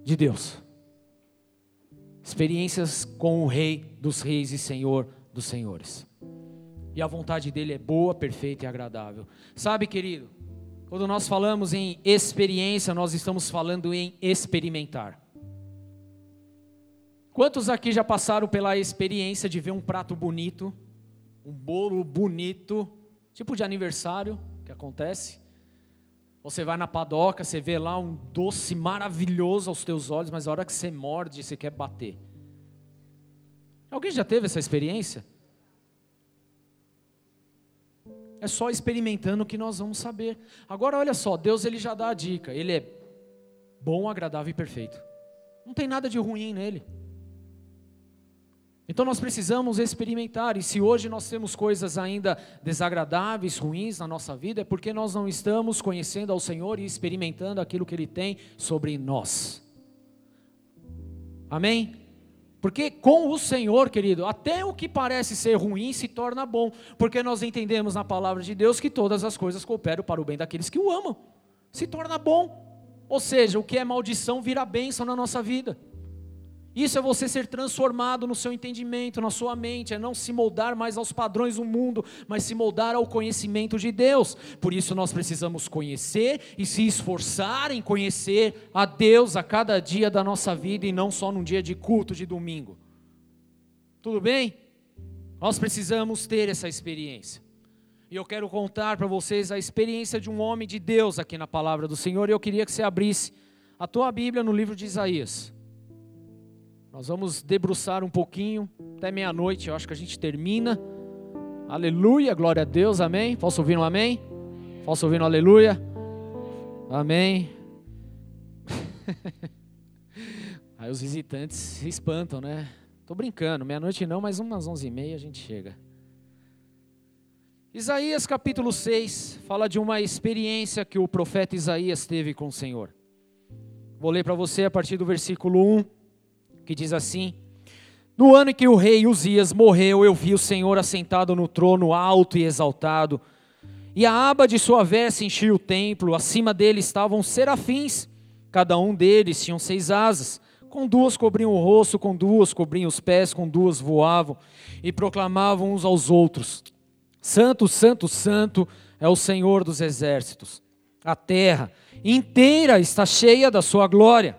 A: De Deus. Experiências com o Rei dos Reis e Senhor dos Senhores. E a vontade dele é boa, perfeita e agradável. Sabe, querido, quando nós falamos em experiência, nós estamos falando em experimentar. Quantos aqui já passaram pela experiência de ver um prato bonito, um bolo bonito, tipo de aniversário que acontece? Você vai na padoca, você vê lá um doce maravilhoso aos teus olhos, mas a hora que você morde, você quer bater. Alguém já teve essa experiência? É só experimentando que nós vamos saber. Agora olha só, Deus ele já dá a dica. Ele é bom, agradável e perfeito. Não tem nada de ruim nele. Então nós precisamos experimentar, e se hoje nós temos coisas ainda desagradáveis, ruins na nossa vida, é porque nós não estamos conhecendo ao Senhor e experimentando aquilo que Ele tem sobre nós. Amém? Porque com o Senhor, querido, até o que parece ser ruim se torna bom, porque nós entendemos na palavra de Deus que todas as coisas cooperam para o bem daqueles que o amam, se torna bom. Ou seja, o que é maldição vira bênção na nossa vida. Isso é você ser transformado no seu entendimento, na sua mente, é não se moldar mais aos padrões do mundo, mas se moldar ao conhecimento de Deus. Por isso nós precisamos conhecer e se esforçar em conhecer a Deus a cada dia da nossa vida e não só num dia de culto de domingo. Tudo bem? Nós precisamos ter essa experiência. E eu quero contar para vocês a experiência de um homem de Deus aqui na palavra do Senhor, e eu queria que você abrisse a tua Bíblia no livro de Isaías. Nós vamos debruçar um pouquinho, até meia-noite, eu acho que a gente termina. Aleluia, glória a Deus, amém. Posso ouvir um amém? Posso ouvir um aleluia? Amém. Aí os visitantes se espantam, né? Tô brincando, meia-noite não, mas umas onze e meia a gente chega. Isaías capítulo 6 fala de uma experiência que o profeta Isaías teve com o Senhor. Vou ler para você a partir do versículo 1 que diz assim: No ano em que o rei Uzias morreu, eu vi o Senhor assentado no trono alto e exaltado, e a aba de sua veste enchia o templo, acima dele estavam serafins, cada um deles tinha seis asas, com duas cobriam o rosto, com duas cobriam os pés, com duas voavam, e proclamavam uns aos outros: Santo, Santo, Santo é o Senhor dos exércitos. A terra inteira está cheia da sua glória.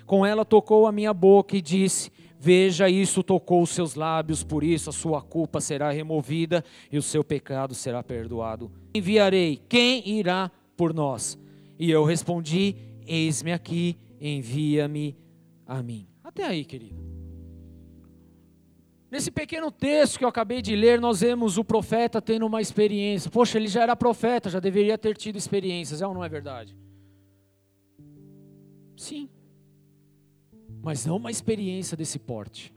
A: Com ela tocou a minha boca e disse: Veja, isso tocou os seus lábios, por isso a sua culpa será removida e o seu pecado será perdoado. Enviarei, quem irá por nós? E eu respondi: Eis-me aqui, envia-me a mim. Até aí, querido. Nesse pequeno texto que eu acabei de ler, nós vemos o profeta tendo uma experiência. Poxa, ele já era profeta, já deveria ter tido experiências, é ou não é verdade? Sim mas não uma experiência desse porte.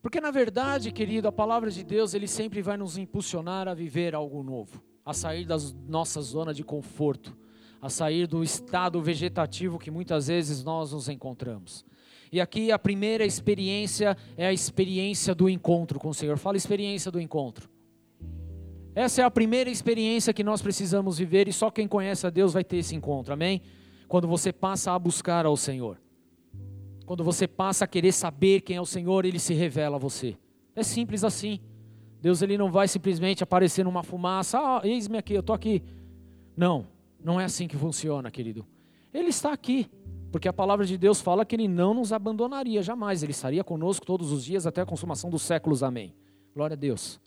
A: Porque na verdade, querido, a palavra de Deus, ele sempre vai nos impulsionar a viver algo novo, a sair da nossa zona de conforto, a sair do estado vegetativo que muitas vezes nós nos encontramos. E aqui a primeira experiência é a experiência do encontro com o Senhor. Fala experiência do encontro. Essa é a primeira experiência que nós precisamos viver e só quem conhece a Deus vai ter esse encontro, amém? Quando você passa a buscar ao Senhor. Quando você passa a querer saber quem é o Senhor, ele se revela a você. É simples assim. Deus ele não vai simplesmente aparecer numa fumaça, ah, eis-me aqui, eu estou aqui. Não, não é assim que funciona, querido. Ele está aqui, porque a palavra de Deus fala que ele não nos abandonaria jamais, ele estaria conosco todos os dias até a consumação dos séculos, amém. Glória a Deus.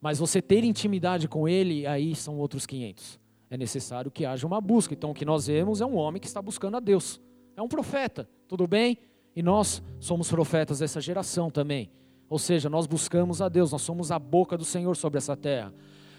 A: Mas você ter intimidade com ele, aí são outros 500. É necessário que haja uma busca. Então o que nós vemos é um homem que está buscando a Deus. É um profeta, tudo bem? E nós somos profetas dessa geração também. Ou seja, nós buscamos a Deus, nós somos a boca do Senhor sobre essa terra.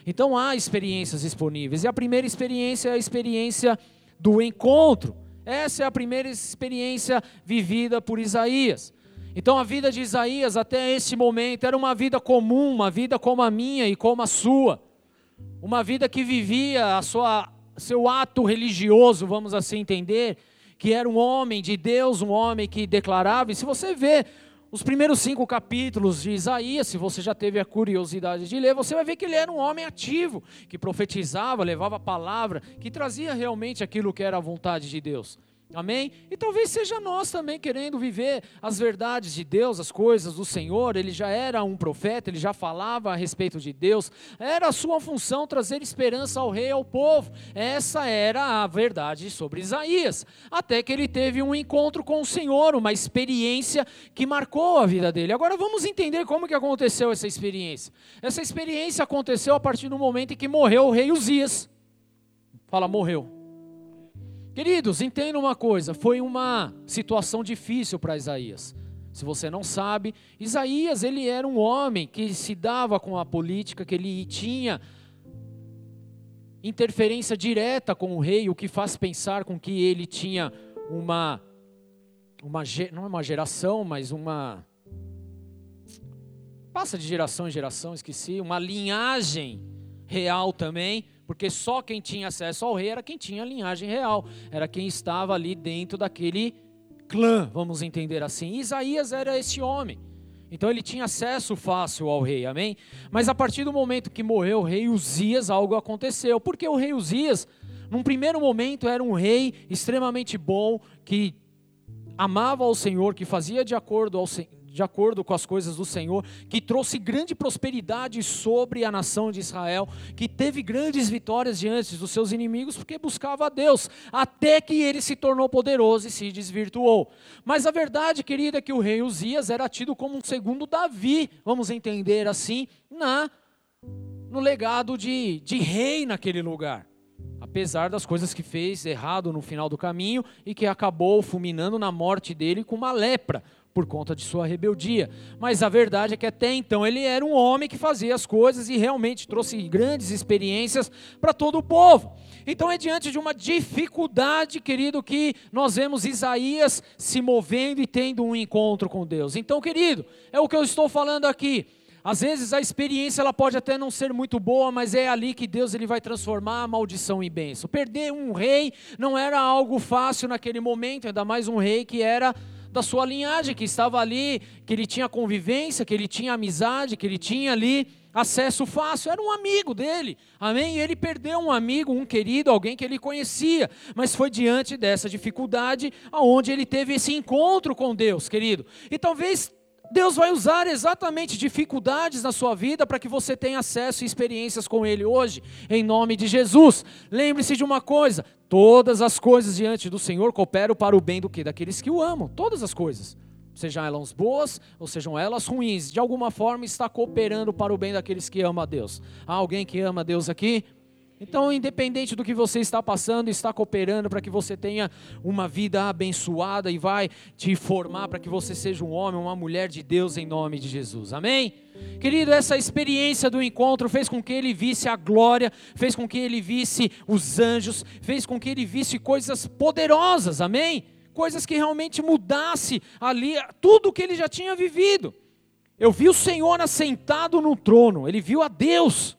A: Então há experiências disponíveis. E a primeira experiência é a experiência do encontro. Essa é a primeira experiência vivida por Isaías. Então a vida de Isaías até esse momento era uma vida comum, uma vida como a minha e como a sua. Uma vida que vivia a sua seu ato religioso, vamos assim entender, que era um homem de Deus, um homem que declarava, e se você vê os primeiros cinco capítulos de Isaías, se você já teve a curiosidade de ler, você vai ver que ele era um homem ativo, que profetizava, levava a palavra, que trazia realmente aquilo que era a vontade de Deus. Amém? E talvez seja nós também querendo viver as verdades de Deus, as coisas do Senhor. Ele já era um profeta, ele já falava a respeito de Deus. Era a sua função trazer esperança ao rei e ao povo. Essa era a verdade sobre Isaías. Até que ele teve um encontro com o Senhor, uma experiência que marcou a vida dele. Agora vamos entender como que aconteceu essa experiência. Essa experiência aconteceu a partir do momento em que morreu o rei Uzias. Fala, morreu. Queridos, entenda uma coisa: foi uma situação difícil para Isaías. Se você não sabe, Isaías ele era um homem que se dava com a política, que ele tinha interferência direta com o rei, o que faz pensar com que ele tinha uma, uma não é uma geração, mas uma passa de geração em geração, esqueci, uma linhagem real também porque só quem tinha acesso ao rei era quem tinha linhagem real, era quem estava ali dentro daquele clã, vamos entender assim. Isaías era esse homem. Então ele tinha acesso fácil ao rei, amém? Mas a partir do momento que morreu o rei Uzias, algo aconteceu. Porque o rei Uzias, num primeiro momento, era um rei extremamente bom, que amava ao Senhor, que fazia de acordo ao, de acordo com as coisas do Senhor, que trouxe grande prosperidade sobre a nação de Israel, que teve grandes vitórias diante dos seus inimigos, porque buscava a Deus, até que ele se tornou poderoso e se desvirtuou. Mas a verdade, querida, é que o rei Uzias era tido como um segundo Davi, vamos entender assim, na no legado de, de rei naquele lugar apesar das coisas que fez errado no final do caminho e que acabou fulminando na morte dele com uma lepra, por conta de sua rebeldia. Mas a verdade é que até então ele era um homem que fazia as coisas e realmente trouxe grandes experiências para todo o povo. Então é diante de uma dificuldade, querido, que nós vemos Isaías se movendo e tendo um encontro com Deus. Então, querido, é o que eu estou falando aqui. Às vezes a experiência ela pode até não ser muito boa, mas é ali que Deus ele vai transformar a maldição em bênção. Perder um rei não era algo fácil naquele momento, ainda mais um rei que era da sua linhagem, que estava ali, que ele tinha convivência, que ele tinha amizade, que ele tinha ali acesso fácil, era um amigo dele, amém? E ele perdeu um amigo, um querido, alguém que ele conhecia, mas foi diante dessa dificuldade aonde ele teve esse encontro com Deus, querido. E talvez Deus vai usar exatamente dificuldades na sua vida para que você tenha acesso e experiências com Ele hoje, em nome de Jesus. Lembre-se de uma coisa: todas as coisas diante do Senhor cooperam para o bem do que? Daqueles que o amam. Todas as coisas. Sejam elas boas ou sejam elas ruins, de alguma forma está cooperando para o bem daqueles que amam a Deus. Há alguém que ama a Deus aqui? Então, independente do que você está passando, está cooperando para que você tenha uma vida abençoada e vai te formar para que você seja um homem, uma mulher de Deus em nome de Jesus. Amém? Querido, essa experiência do encontro fez com que ele visse a glória, fez com que ele visse os anjos, fez com que ele visse coisas poderosas. Amém? Coisas que realmente mudasse ali tudo o que ele já tinha vivido. Eu vi o Senhor assentado no trono, ele viu a Deus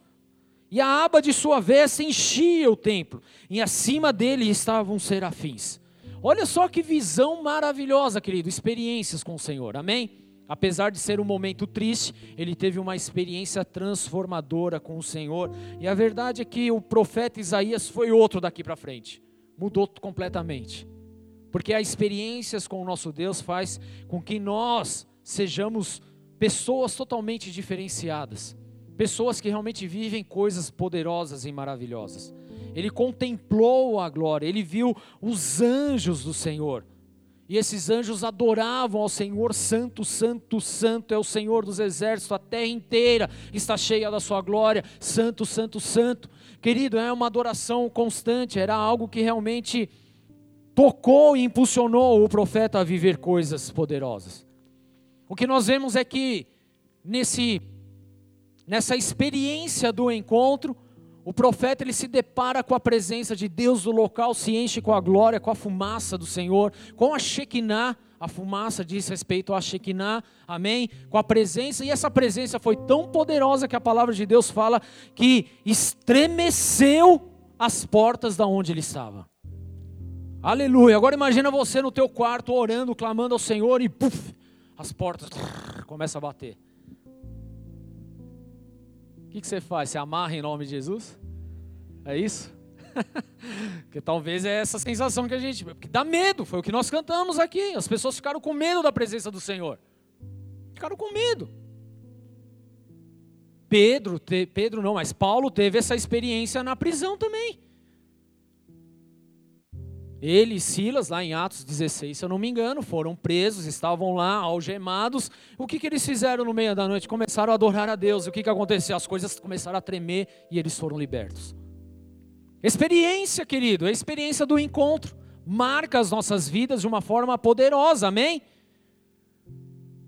A: e a aba de sua veste enchia o templo, e acima dele estavam serafins. Olha só que visão maravilhosa, querido, experiências com o Senhor, amém? Apesar de ser um momento triste, ele teve uma experiência transformadora com o Senhor, e a verdade é que o profeta Isaías foi outro daqui para frente, mudou completamente, porque as experiências com o nosso Deus faz com que nós sejamos pessoas totalmente diferenciadas pessoas que realmente vivem coisas poderosas e maravilhosas. Ele contemplou a glória, ele viu os anjos do Senhor. E esses anjos adoravam ao Senhor, Santo, Santo, Santo é o Senhor dos exércitos, a terra inteira está cheia da sua glória, Santo, Santo, Santo. Querido, é uma adoração constante, era algo que realmente tocou e impulsionou o profeta a viver coisas poderosas. O que nós vemos é que nesse nessa experiência do encontro, o profeta ele se depara com a presença de Deus no local, se enche com a glória, com a fumaça do Senhor, com a Shekinah, a fumaça diz respeito à Shekinah, amém? Com a presença, e essa presença foi tão poderosa que a palavra de Deus fala que estremeceu as portas da onde ele estava. Aleluia. Agora imagina você no teu quarto orando, clamando ao Senhor e puf, as portas começam a bater. Que, que você faz? Você amarra em nome de Jesus? É isso? Porque talvez é essa sensação que a gente. Porque dá medo, foi o que nós cantamos aqui. As pessoas ficaram com medo da presença do Senhor. Ficaram com medo. Pedro, te, Pedro não, mas Paulo teve essa experiência na prisão também. Ele e Silas, lá em Atos 16, se eu não me engano, foram presos, estavam lá algemados. O que, que eles fizeram no meio da noite? Começaram a adorar a Deus. E o que, que aconteceu? As coisas começaram a tremer e eles foram libertos. Experiência, querido, a experiência do encontro marca as nossas vidas de uma forma poderosa, amém?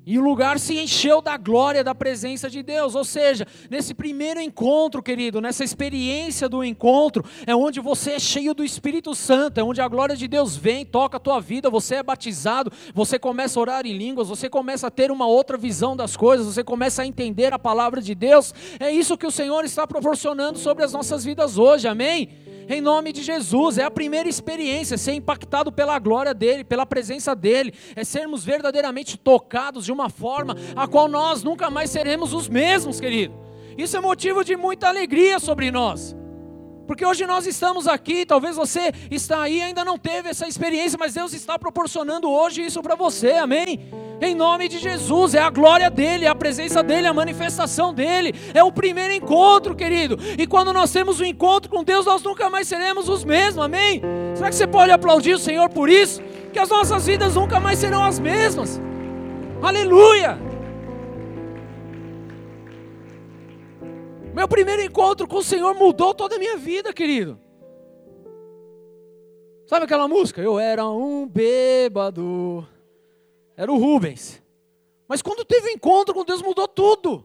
A: E o lugar se encheu da glória da presença de Deus. Ou seja, nesse primeiro encontro, querido, nessa experiência do encontro, é onde você é cheio do Espírito Santo, é onde a glória de Deus vem, toca a tua vida, você é batizado, você começa a orar em línguas, você começa a ter uma outra visão das coisas, você começa a entender a palavra de Deus. É isso que o Senhor está proporcionando sobre as nossas vidas hoje, amém? Em nome de Jesus. É a primeira experiência, ser impactado pela glória dEle, pela presença dEle, é sermos verdadeiramente tocados de uma forma a qual nós nunca mais seremos os mesmos, querido. Isso é motivo de muita alegria sobre nós. Porque hoje nós estamos aqui, talvez você está aí ainda não teve essa experiência, mas Deus está proporcionando hoje isso para você, amém? Em nome de Jesus, é a glória dele, é a presença dele, a manifestação dele, é o primeiro encontro, querido. E quando nós temos um encontro com Deus, nós nunca mais seremos os mesmos, amém? Será que você pode aplaudir o Senhor por isso? Que as nossas vidas nunca mais serão as mesmas, aleluia! Meu primeiro encontro com o Senhor mudou toda a minha vida, querido. Sabe aquela música? Eu era um bêbado. Era o Rubens. Mas quando teve o encontro com Deus, mudou tudo.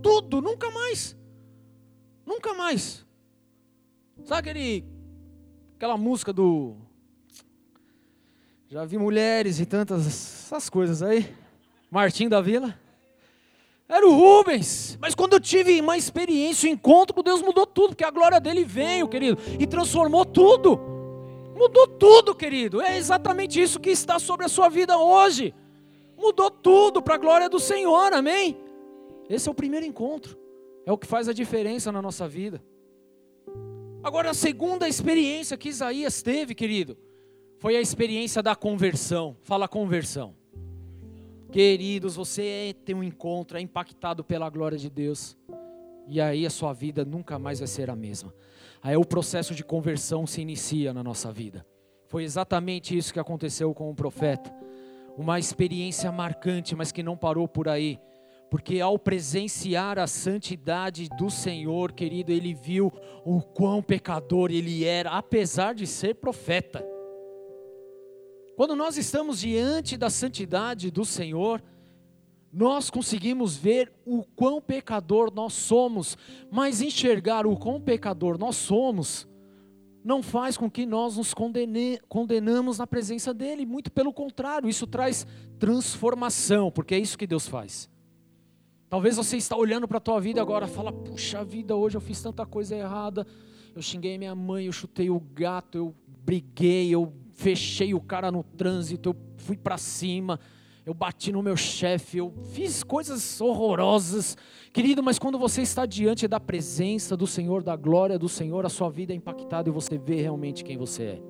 A: Tudo, nunca mais. Nunca mais. Sabe aquele, aquela música do. Já vi mulheres e tantas essas coisas aí. Martim da Vila. Era o Rubens. Mas quando eu tive uma experiência, um encontro com Deus, mudou tudo, porque a glória dele veio, querido, e transformou tudo. Mudou tudo, querido. É exatamente isso que está sobre a sua vida hoje. Mudou tudo para a glória do Senhor, amém? Esse é o primeiro encontro. É o que faz a diferença na nossa vida. Agora, a segunda experiência que Isaías teve, querido, foi a experiência da conversão. Fala conversão. Queridos, você tem um encontro, é impactado pela glória de Deus. E aí a sua vida nunca mais vai ser a mesma. Aí o processo de conversão se inicia na nossa vida. Foi exatamente isso que aconteceu com o profeta. Uma experiência marcante, mas que não parou por aí. Porque ao presenciar a santidade do Senhor, querido, ele viu o quão pecador ele era, apesar de ser profeta. Quando nós estamos diante da santidade do Senhor, nós conseguimos ver o quão pecador nós somos, mas enxergar o quão pecador nós somos não faz com que nós nos condene, condenamos na presença dele, muito pelo contrário, isso traz transformação, porque é isso que Deus faz. Talvez você está olhando para a tua vida agora, fala: "Puxa vida, hoje eu fiz tanta coisa errada. Eu xinguei minha mãe, eu chutei o gato, eu briguei, eu fechei o cara no trânsito, eu fui para cima, eu bati no meu chefe, eu fiz coisas horrorosas. Querido, mas quando você está diante da presença do Senhor, da glória do Senhor, a sua vida é impactada e você vê realmente quem você é.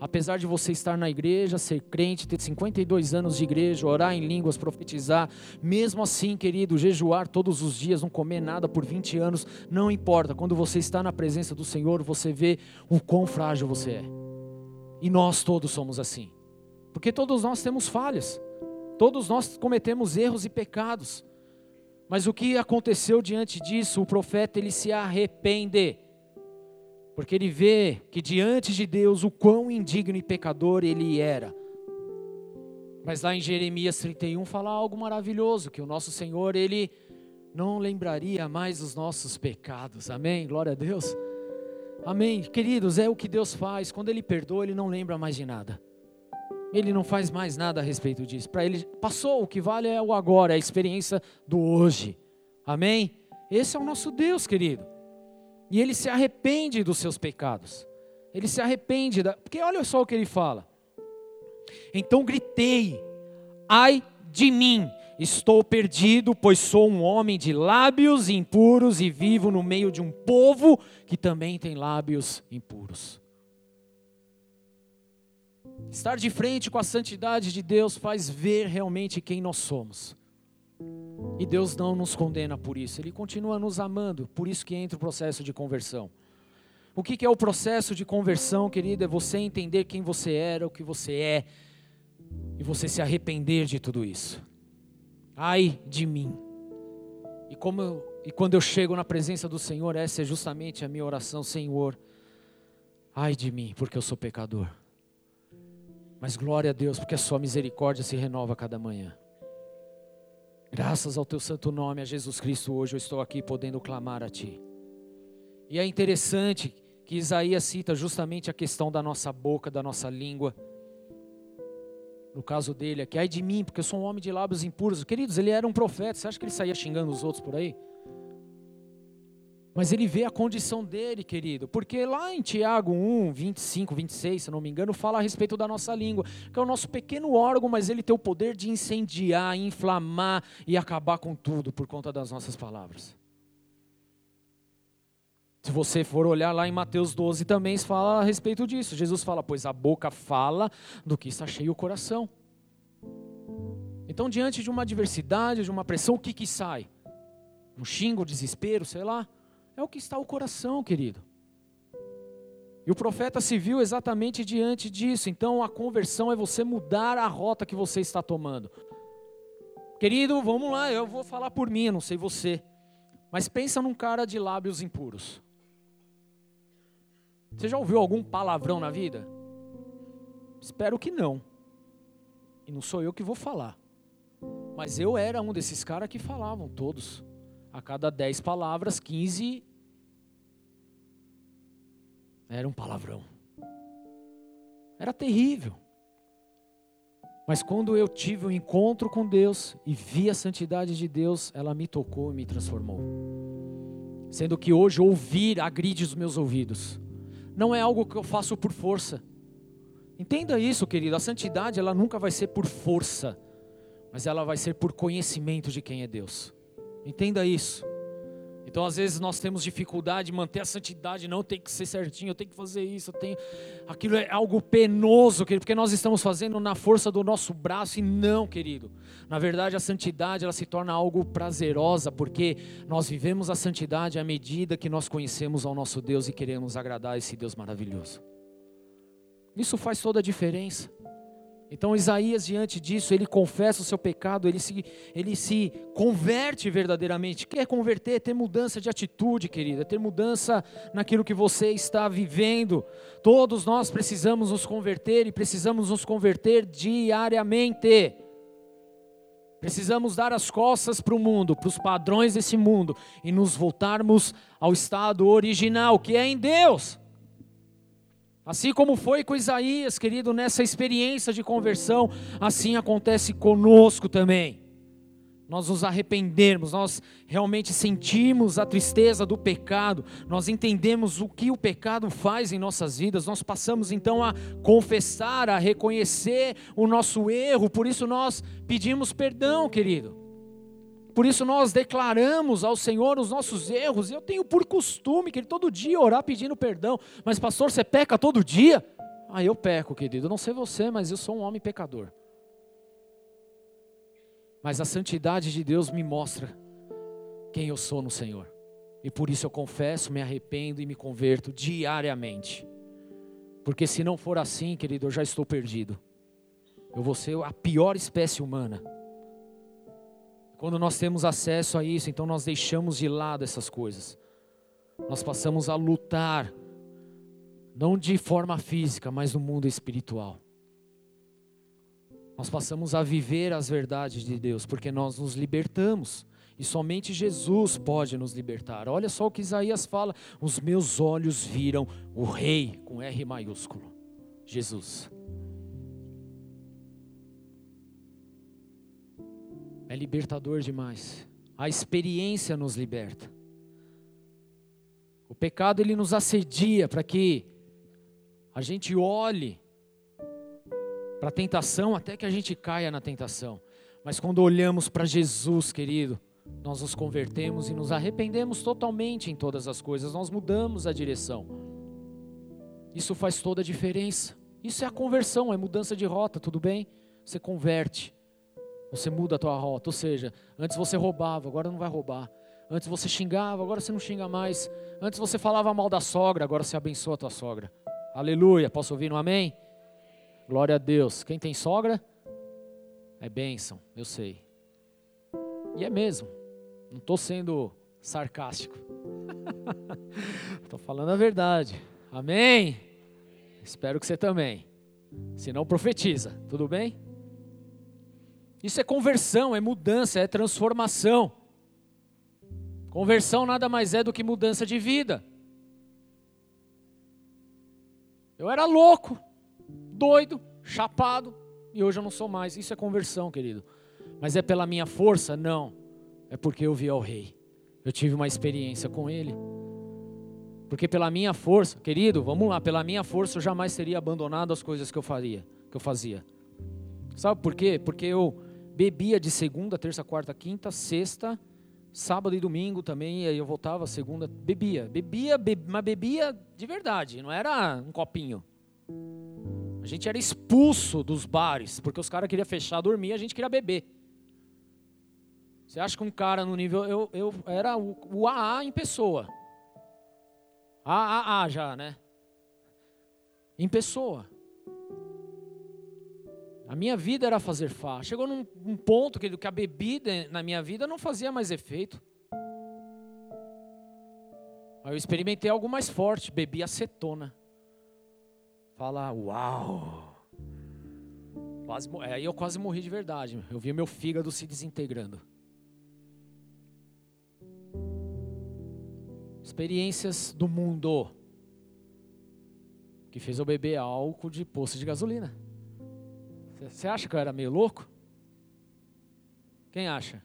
A: Apesar de você estar na igreja, ser crente, ter 52 anos de igreja, orar em línguas, profetizar, mesmo assim, querido, jejuar todos os dias, não comer nada por 20 anos, não importa. Quando você está na presença do Senhor, você vê o quão frágil você é. E nós todos somos assim. Porque todos nós temos falhas. Todos nós cometemos erros e pecados. Mas o que aconteceu diante disso? O profeta ele se arrepende. Porque ele vê que diante de Deus o quão indigno e pecador ele era. Mas lá em Jeremias 31 fala algo maravilhoso, que o nosso Senhor ele não lembraria mais os nossos pecados. Amém. Glória a Deus. Amém. Queridos, é o que Deus faz. Quando Ele perdoa, Ele não lembra mais de nada. Ele não faz mais nada a respeito disso. Para Ele, passou, o que vale é o agora, é a experiência do hoje. Amém? Esse é o nosso Deus, querido. E Ele se arrepende dos seus pecados. Ele se arrepende, da... porque olha só o que Ele fala. Então gritei, ai de mim, estou perdido, pois sou um homem de lábios impuros e vivo no meio de um povo que também tem lábios impuros. Estar de frente com a santidade de Deus faz ver realmente quem nós somos. E Deus não nos condena por isso, Ele continua nos amando, por isso que entra o processo de conversão. O que é o processo de conversão, querido? É você entender quem você era, o que você é, e você se arrepender de tudo isso. Ai de mim. E, como, e quando eu chego na presença do Senhor, essa é justamente a minha oração, Senhor. Ai de mim, porque eu sou pecador. Mas glória a Deus, porque a sua misericórdia se renova a cada manhã. Graças ao teu santo nome, a Jesus Cristo, hoje eu estou aqui podendo clamar a ti. E é interessante que Isaías cita justamente a questão da nossa boca, da nossa língua. No caso dele aqui, ai de mim, porque eu sou um homem de lábios impuros. Queridos, ele era um profeta, você acha que ele saía xingando os outros por aí? Mas ele vê a condição dele, querido, porque lá em Tiago 1, 25, 26, se não me engano, fala a respeito da nossa língua, que é o nosso pequeno órgão, mas ele tem o poder de incendiar, inflamar e acabar com tudo por conta das nossas palavras. Se você for olhar lá em Mateus 12 também fala a respeito disso. Jesus fala, pois a boca fala do que está cheio o coração. Então, diante de uma adversidade, de uma pressão, o que que sai? Um xingo, desespero, sei lá. É o que está o coração, querido. E o profeta se viu exatamente diante disso. Então, a conversão é você mudar a rota que você está tomando. Querido, vamos lá, eu vou falar por mim, não sei você. Mas pensa num cara de lábios impuros. Você já ouviu algum palavrão na vida? Espero que não. E não sou eu que vou falar. Mas eu era um desses caras que falavam todos. A cada dez palavras, quinze era um palavrão. Era terrível. Mas quando eu tive um encontro com Deus e vi a santidade de Deus, ela me tocou e me transformou. Sendo que hoje ouvir agride os meus ouvidos não é algo que eu faço por força. Entenda isso, querido. A santidade ela nunca vai ser por força, mas ela vai ser por conhecimento de quem é Deus. Entenda isso. Então, às vezes, nós temos dificuldade de manter a santidade, não tem que ser certinho, eu tenho que fazer isso, eu tenho. Aquilo é algo penoso, querido, porque nós estamos fazendo na força do nosso braço e não, querido. Na verdade, a santidade ela se torna algo prazerosa, porque nós vivemos a santidade à medida que nós conhecemos ao nosso Deus e queremos agradar esse Deus maravilhoso. Isso faz toda a diferença. Então Isaías, diante disso, ele confessa o seu pecado, ele se, ele se converte verdadeiramente. Quer converter, ter mudança de atitude, querida, ter mudança naquilo que você está vivendo. Todos nós precisamos nos converter e precisamos nos converter diariamente. Precisamos dar as costas para o mundo, para os padrões desse mundo e nos voltarmos ao estado original, que é em Deus. Assim como foi com Isaías, querido, nessa experiência de conversão, assim acontece conosco também. Nós nos arrependermos, nós realmente sentimos a tristeza do pecado, nós entendemos o que o pecado faz em nossas vidas, nós passamos então a confessar, a reconhecer o nosso erro, por isso nós pedimos perdão, querido. Por isso nós declaramos ao Senhor os nossos erros. Eu tenho por costume, que todo dia orar pedindo perdão. Mas pastor, você peca todo dia? Ah, eu peco, querido. Não sei você, mas eu sou um homem pecador. Mas a santidade de Deus me mostra quem eu sou no Senhor. E por isso eu confesso, me arrependo e me converto diariamente. Porque se não for assim, querido, eu já estou perdido. Eu vou ser a pior espécie humana. Quando nós temos acesso a isso, então nós deixamos de lado essas coisas. Nós passamos a lutar, não de forma física, mas no mundo espiritual. Nós passamos a viver as verdades de Deus, porque nós nos libertamos. E somente Jesus pode nos libertar. Olha só o que Isaías fala: os meus olhos viram o Rei, com R maiúsculo, Jesus. É libertador demais. A experiência nos liberta. O pecado ele nos assedia para que a gente olhe para a tentação até que a gente caia na tentação. Mas quando olhamos para Jesus, querido, nós nos convertemos e nos arrependemos totalmente em todas as coisas, nós mudamos a direção. Isso faz toda a diferença. Isso é a conversão, é mudança de rota, tudo bem? Você converte. Você muda a tua rota, ou seja, antes você roubava, agora não vai roubar. Antes você xingava, agora você não xinga mais. Antes você falava mal da sogra, agora você abençoa a tua sogra. Aleluia. Posso ouvir um amém? Glória a Deus. Quem tem sogra? É bênção, eu sei. E é mesmo. Não estou sendo sarcástico. Estou falando a verdade. Amém? Espero que você também. Se não, profetiza. Tudo bem? Isso é conversão, é mudança, é transformação. Conversão nada mais é do que mudança de vida. Eu era louco, doido, chapado, e hoje eu não sou mais. Isso é conversão, querido. Mas é pela minha força? Não. É porque eu vi ao Rei. Eu tive uma experiência com Ele. Porque pela minha força, querido, vamos lá, pela minha força eu jamais teria abandonado as coisas que eu faria, que eu fazia. Sabe por quê? Porque eu bebia de segunda, terça, quarta, quinta, sexta, sábado e domingo também, e aí eu voltava segunda, bebia, bebia, bebia, mas bebia de verdade, não era um copinho. A gente era expulso dos bares, porque os caras queriam fechar, dormir, a gente queria beber. Você acha que um cara no nível. Eu, eu era o, o AA em pessoa. AAA já, né? Em pessoa. A minha vida era fazer farra. Chegou num, ponto que, que a bebida na minha vida não fazia mais efeito. Aí eu experimentei algo mais forte, bebi acetona. Fala, uau! Quase, aí eu quase morri de verdade. Eu vi meu fígado se desintegrando. Experiências do mundo que fez eu beber álcool de poço de gasolina. Você acha que eu era meio louco? Quem acha?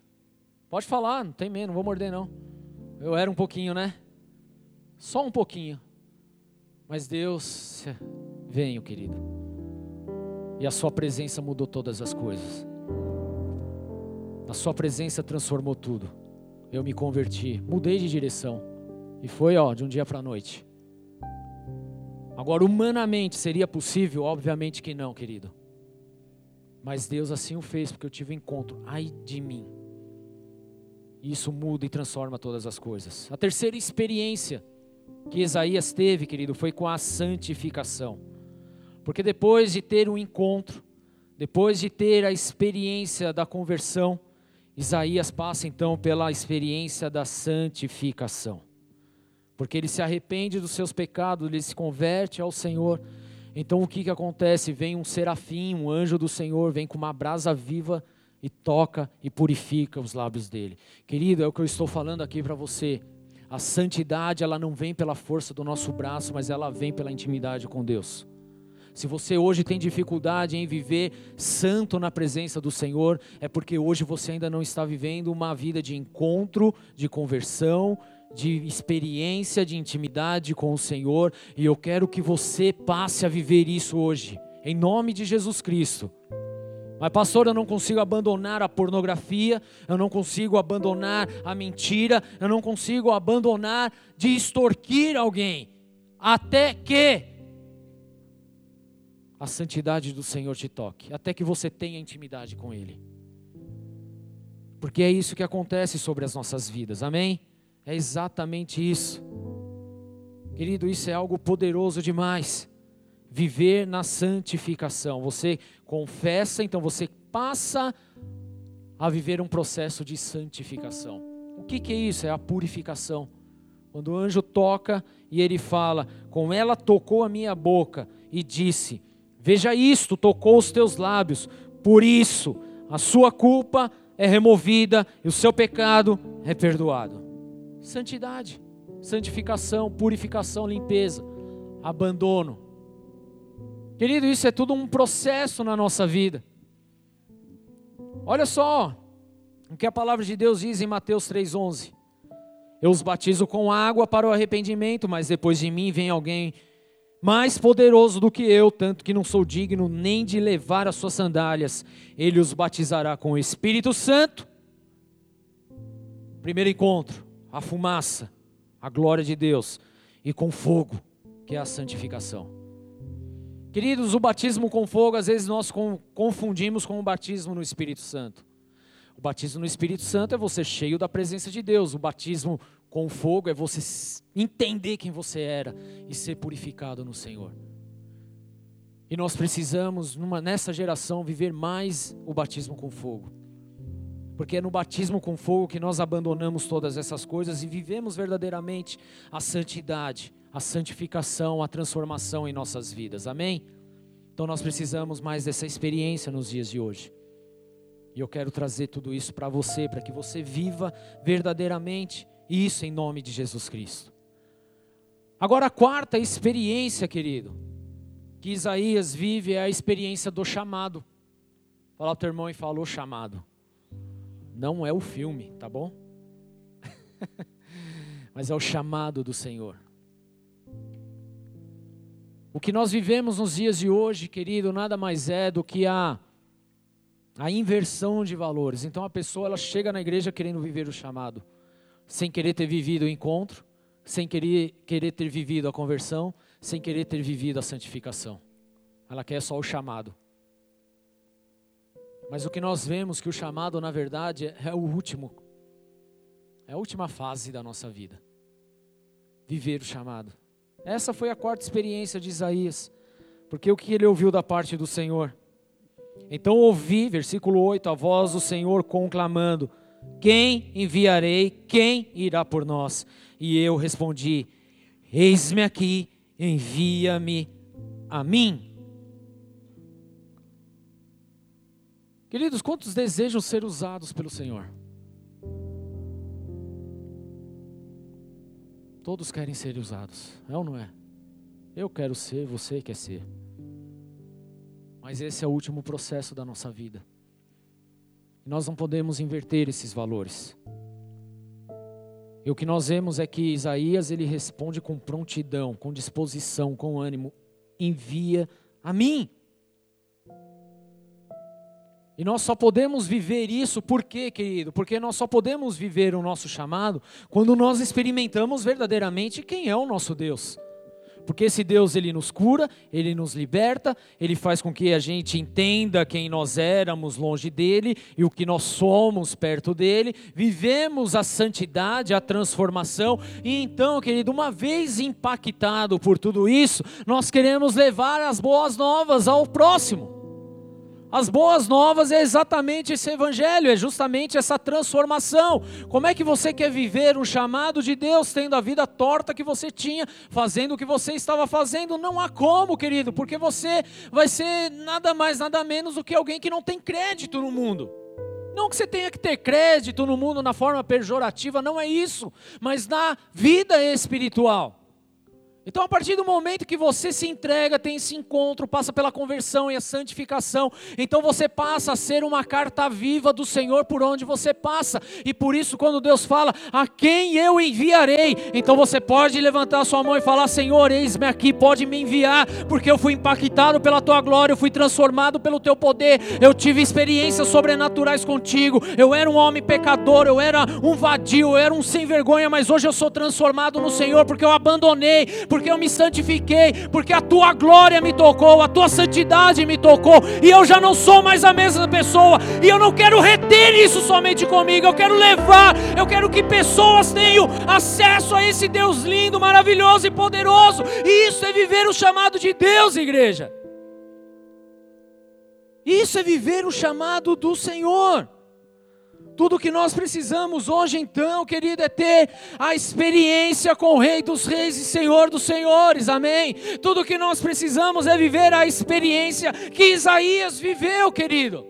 A: Pode falar, não tem medo, não vou morder não. Eu era um pouquinho, né? Só um pouquinho. Mas Deus, venho, querido. E a sua presença mudou todas as coisas. A sua presença transformou tudo. Eu me converti, mudei de direção. E foi, ó, de um dia para a noite. Agora, humanamente seria possível? Obviamente que não, querido. Mas Deus assim o fez, porque eu tive um encontro. Ai de mim. Isso muda e transforma todas as coisas. A terceira experiência que Isaías teve, querido, foi com a santificação. Porque depois de ter um encontro, depois de ter a experiência da conversão, Isaías passa então pela experiência da santificação. Porque ele se arrepende dos seus pecados, ele se converte ao Senhor então o que, que acontece? Vem um serafim, um anjo do Senhor, vem com uma brasa viva e toca e purifica os lábios dele. Querido, é o que eu estou falando aqui para você. A santidade, ela não vem pela força do nosso braço, mas ela vem pela intimidade com Deus. Se você hoje tem dificuldade em viver santo na presença do Senhor, é porque hoje você ainda não está vivendo uma vida de encontro, de conversão, de experiência, de intimidade com o Senhor, e eu quero que você passe a viver isso hoje, em nome de Jesus Cristo. Mas, pastor, eu não consigo abandonar a pornografia, eu não consigo abandonar a mentira, eu não consigo abandonar de extorquir alguém, até que a santidade do Senhor te toque, até que você tenha intimidade com Ele. Porque é isso que acontece sobre as nossas vidas, amém? É exatamente isso. Querido, isso é algo poderoso demais. Viver na santificação. Você confessa, então você passa a viver um processo de santificação. O que, que é isso? É a purificação. Quando o anjo toca e ele fala: Com ela tocou a minha boca e disse: Veja isto, tocou os teus lábios, por isso a sua culpa é removida e o seu pecado é perdoado. Santidade, santificação, purificação, limpeza, abandono. Querido, isso é tudo um processo na nossa vida. Olha só o que a palavra de Deus diz em Mateus 3,11. Eu os batizo com água para o arrependimento, mas depois de mim vem alguém mais poderoso do que eu, tanto que não sou digno nem de levar as suas sandálias. Ele os batizará com o Espírito Santo. Primeiro encontro, a fumaça, a glória de Deus, e com fogo, que é a santificação. Queridos, o batismo com fogo, às vezes nós confundimos com o batismo no Espírito Santo. O batismo no Espírito Santo é você cheio da presença de Deus. O batismo com fogo é você entender quem você era e ser purificado no Senhor. E nós precisamos, numa, nessa geração, viver mais o batismo com fogo. Porque é no batismo com fogo que nós abandonamos todas essas coisas e vivemos verdadeiramente a santidade, a santificação, a transformação em nossas vidas. Amém? Então nós precisamos mais dessa experiência nos dias de hoje. E eu quero trazer tudo isso para você, para que você viva verdadeiramente isso em nome de Jesus Cristo. Agora, a quarta experiência, querido, que Isaías vive é a experiência do chamado. Fala o teu irmão e falou chamado. Não é o filme, tá bom? Mas é o chamado do Senhor. O que nós vivemos nos dias de hoje, querido, nada mais é do que a, a inversão de valores. Então a pessoa ela chega na igreja querendo viver o chamado sem querer ter vivido o encontro, sem querer, querer ter vivido a conversão, sem querer ter vivido a santificação. Ela quer só o chamado. Mas o que nós vemos que o chamado, na verdade, é o último, é a última fase da nossa vida. Viver o chamado. Essa foi a quarta experiência de Isaías, porque o que ele ouviu da parte do Senhor? Então ouvi, versículo 8, a voz do Senhor conclamando: quem enviarei? Quem irá por nós? E eu respondi: Eis-me aqui, envia-me a mim. Queridos, quantos desejam ser usados pelo Senhor? Todos querem ser usados, é ou não é? Eu quero ser, você quer ser. Mas esse é o último processo da nossa vida. Nós não podemos inverter esses valores. E o que nós vemos é que Isaías ele responde com prontidão, com disposição, com ânimo: envia a mim. E nós só podemos viver isso, por quê, querido? Porque nós só podemos viver o nosso chamado quando nós experimentamos verdadeiramente quem é o nosso Deus. Porque esse Deus ele nos cura, ele nos liberta, ele faz com que a gente entenda quem nós éramos longe dele e o que nós somos perto dele, vivemos a santidade, a transformação, e então, querido, uma vez impactado por tudo isso, nós queremos levar as boas novas ao próximo. As boas novas é exatamente esse evangelho, é justamente essa transformação. Como é que você quer viver um chamado de Deus tendo a vida torta que você tinha, fazendo o que você estava fazendo? Não há como, querido, porque você vai ser nada mais, nada menos do que alguém que não tem crédito no mundo. Não que você tenha que ter crédito no mundo na forma pejorativa, não é isso, mas na vida espiritual. Então, a partir do momento que você se entrega, tem esse encontro, passa pela conversão e a santificação, então você passa a ser uma carta viva do Senhor por onde você passa. E por isso, quando Deus fala, a quem eu enviarei, então você pode levantar sua mão e falar: Senhor, eis-me aqui, pode me enviar, porque eu fui impactado pela tua glória, eu fui transformado pelo teu poder, eu tive experiências sobrenaturais contigo. Eu era um homem pecador, eu era um vadio, eu era um sem vergonha, mas hoje eu sou transformado no Senhor, porque eu abandonei porque eu me santifiquei, porque a tua glória me tocou, a tua santidade me tocou, e eu já não sou mais a mesma pessoa, e eu não quero reter isso somente comigo, eu quero levar, eu quero que pessoas tenham acesso a esse Deus lindo, maravilhoso e poderoso, e isso é viver o chamado de Deus, igreja. Isso é viver o chamado do Senhor. Tudo que nós precisamos hoje, então, querido, é ter a experiência com o Rei dos Reis e Senhor dos Senhores, amém? Tudo que nós precisamos é viver a experiência que Isaías viveu, querido.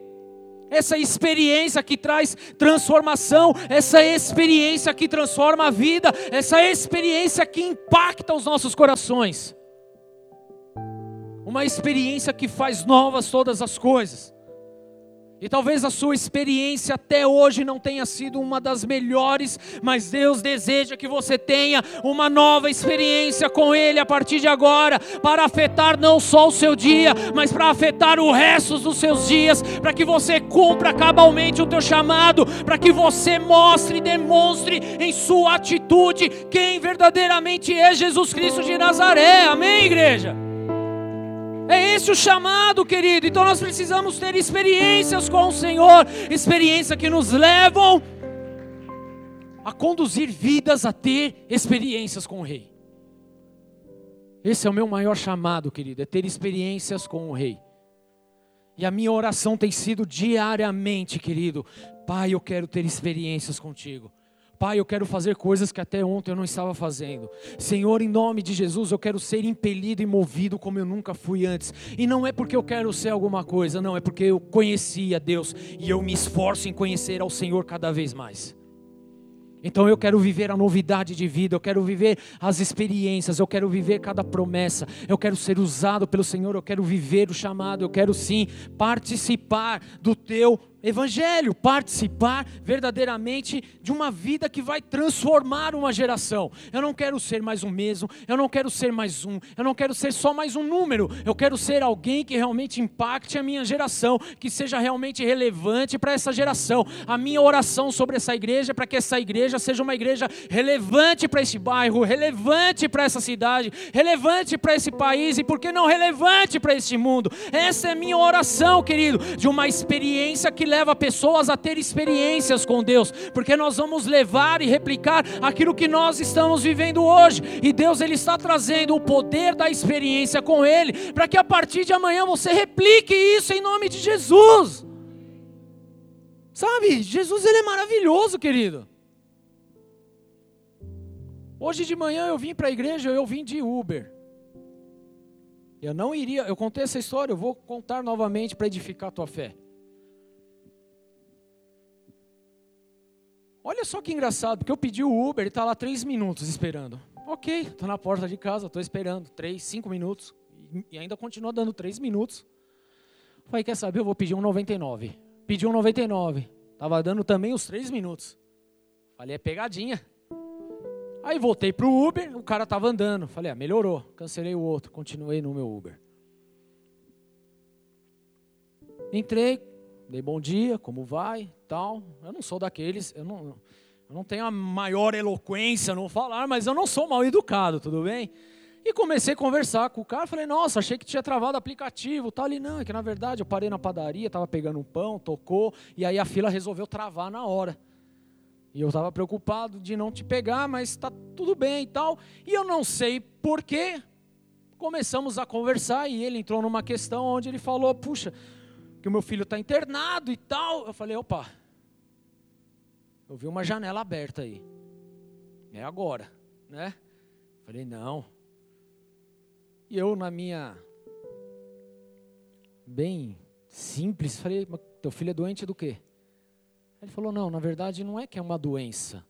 A: Essa experiência que traz transformação, essa experiência que transforma a vida, essa experiência que impacta os nossos corações. Uma experiência que faz novas todas as coisas. E talvez a sua experiência até hoje não tenha sido uma das melhores, mas Deus deseja que você tenha uma nova experiência com Ele a partir de agora, para afetar não só o seu dia, mas para afetar o resto dos seus dias, para que você cumpra cabalmente o teu chamado, para que você mostre e demonstre em sua atitude quem verdadeiramente é Jesus Cristo de Nazaré. Amém, igreja? É esse o chamado, querido. Então nós precisamos ter experiências com o Senhor, experiências que nos levam a conduzir vidas a ter experiências com o Rei. Esse é o meu maior chamado, querido, é ter experiências com o Rei. E a minha oração tem sido diariamente, querido, Pai, eu quero ter experiências contigo. Pai, eu quero fazer coisas que até ontem eu não estava fazendo. Senhor, em nome de Jesus, eu quero ser impelido e movido como eu nunca fui antes. E não é porque eu quero ser alguma coisa, não, é porque eu conhecia Deus e eu me esforço em conhecer ao Senhor cada vez mais. Então eu quero viver a novidade de vida, eu quero viver as experiências, eu quero viver cada promessa, eu quero ser usado pelo Senhor, eu quero viver o chamado, eu quero sim participar do teu Evangelho, participar verdadeiramente de uma vida que vai transformar uma geração. Eu não quero ser mais um mesmo, eu não quero ser mais um, eu não quero ser só mais um número, eu quero ser alguém que realmente impacte a minha geração, que seja realmente relevante para essa geração. A minha oração sobre essa igreja é para que essa igreja seja uma igreja relevante para esse bairro, relevante para essa cidade, relevante para esse país e, por que não, relevante para este mundo. Essa é a minha oração, querido, de uma experiência que leva leva pessoas a ter experiências com Deus, porque nós vamos levar e replicar aquilo que nós estamos vivendo hoje. E Deus ele está trazendo o poder da experiência com ele, para que a partir de amanhã você replique isso em nome de Jesus. Sabe, Jesus ele é maravilhoso, querido. Hoje de manhã eu vim para a igreja, eu vim de Uber. Eu não iria, eu contei essa história, eu vou contar novamente para edificar a tua fé. Olha só que engraçado, porque eu pedi o Uber, ele está lá três minutos esperando. Ok, estou na porta de casa, estou esperando três, cinco minutos e ainda continua dando três minutos. Falei, quer saber? Eu vou pedir um 99. Pedi um 99. Tava dando também os três minutos. Falei, é pegadinha. Aí voltei pro Uber, o cara tava andando. Falei, ah, melhorou. Cancelei o outro, continuei no meu Uber. Entrei, dei bom dia, como vai, tal. Eu não sou daqueles, eu não, eu não tenho a maior eloquência no falar, mas eu não sou mal educado, tudo bem? E comecei a conversar com o cara, falei, nossa, achei que tinha travado o aplicativo, tal, ali não, é que na verdade eu parei na padaria, estava pegando um pão, tocou, e aí a fila resolveu travar na hora. E eu estava preocupado de não te pegar, mas está tudo bem e tal. E eu não sei porquê, começamos a conversar e ele entrou numa questão onde ele falou, puxa, que o meu filho está internado e tal. Eu falei, opa, eu vi uma janela aberta aí. É agora, né? Falei, não. E eu, na minha. Bem simples, falei, teu filho é doente do quê? Ele falou, não, na verdade não é que é uma doença.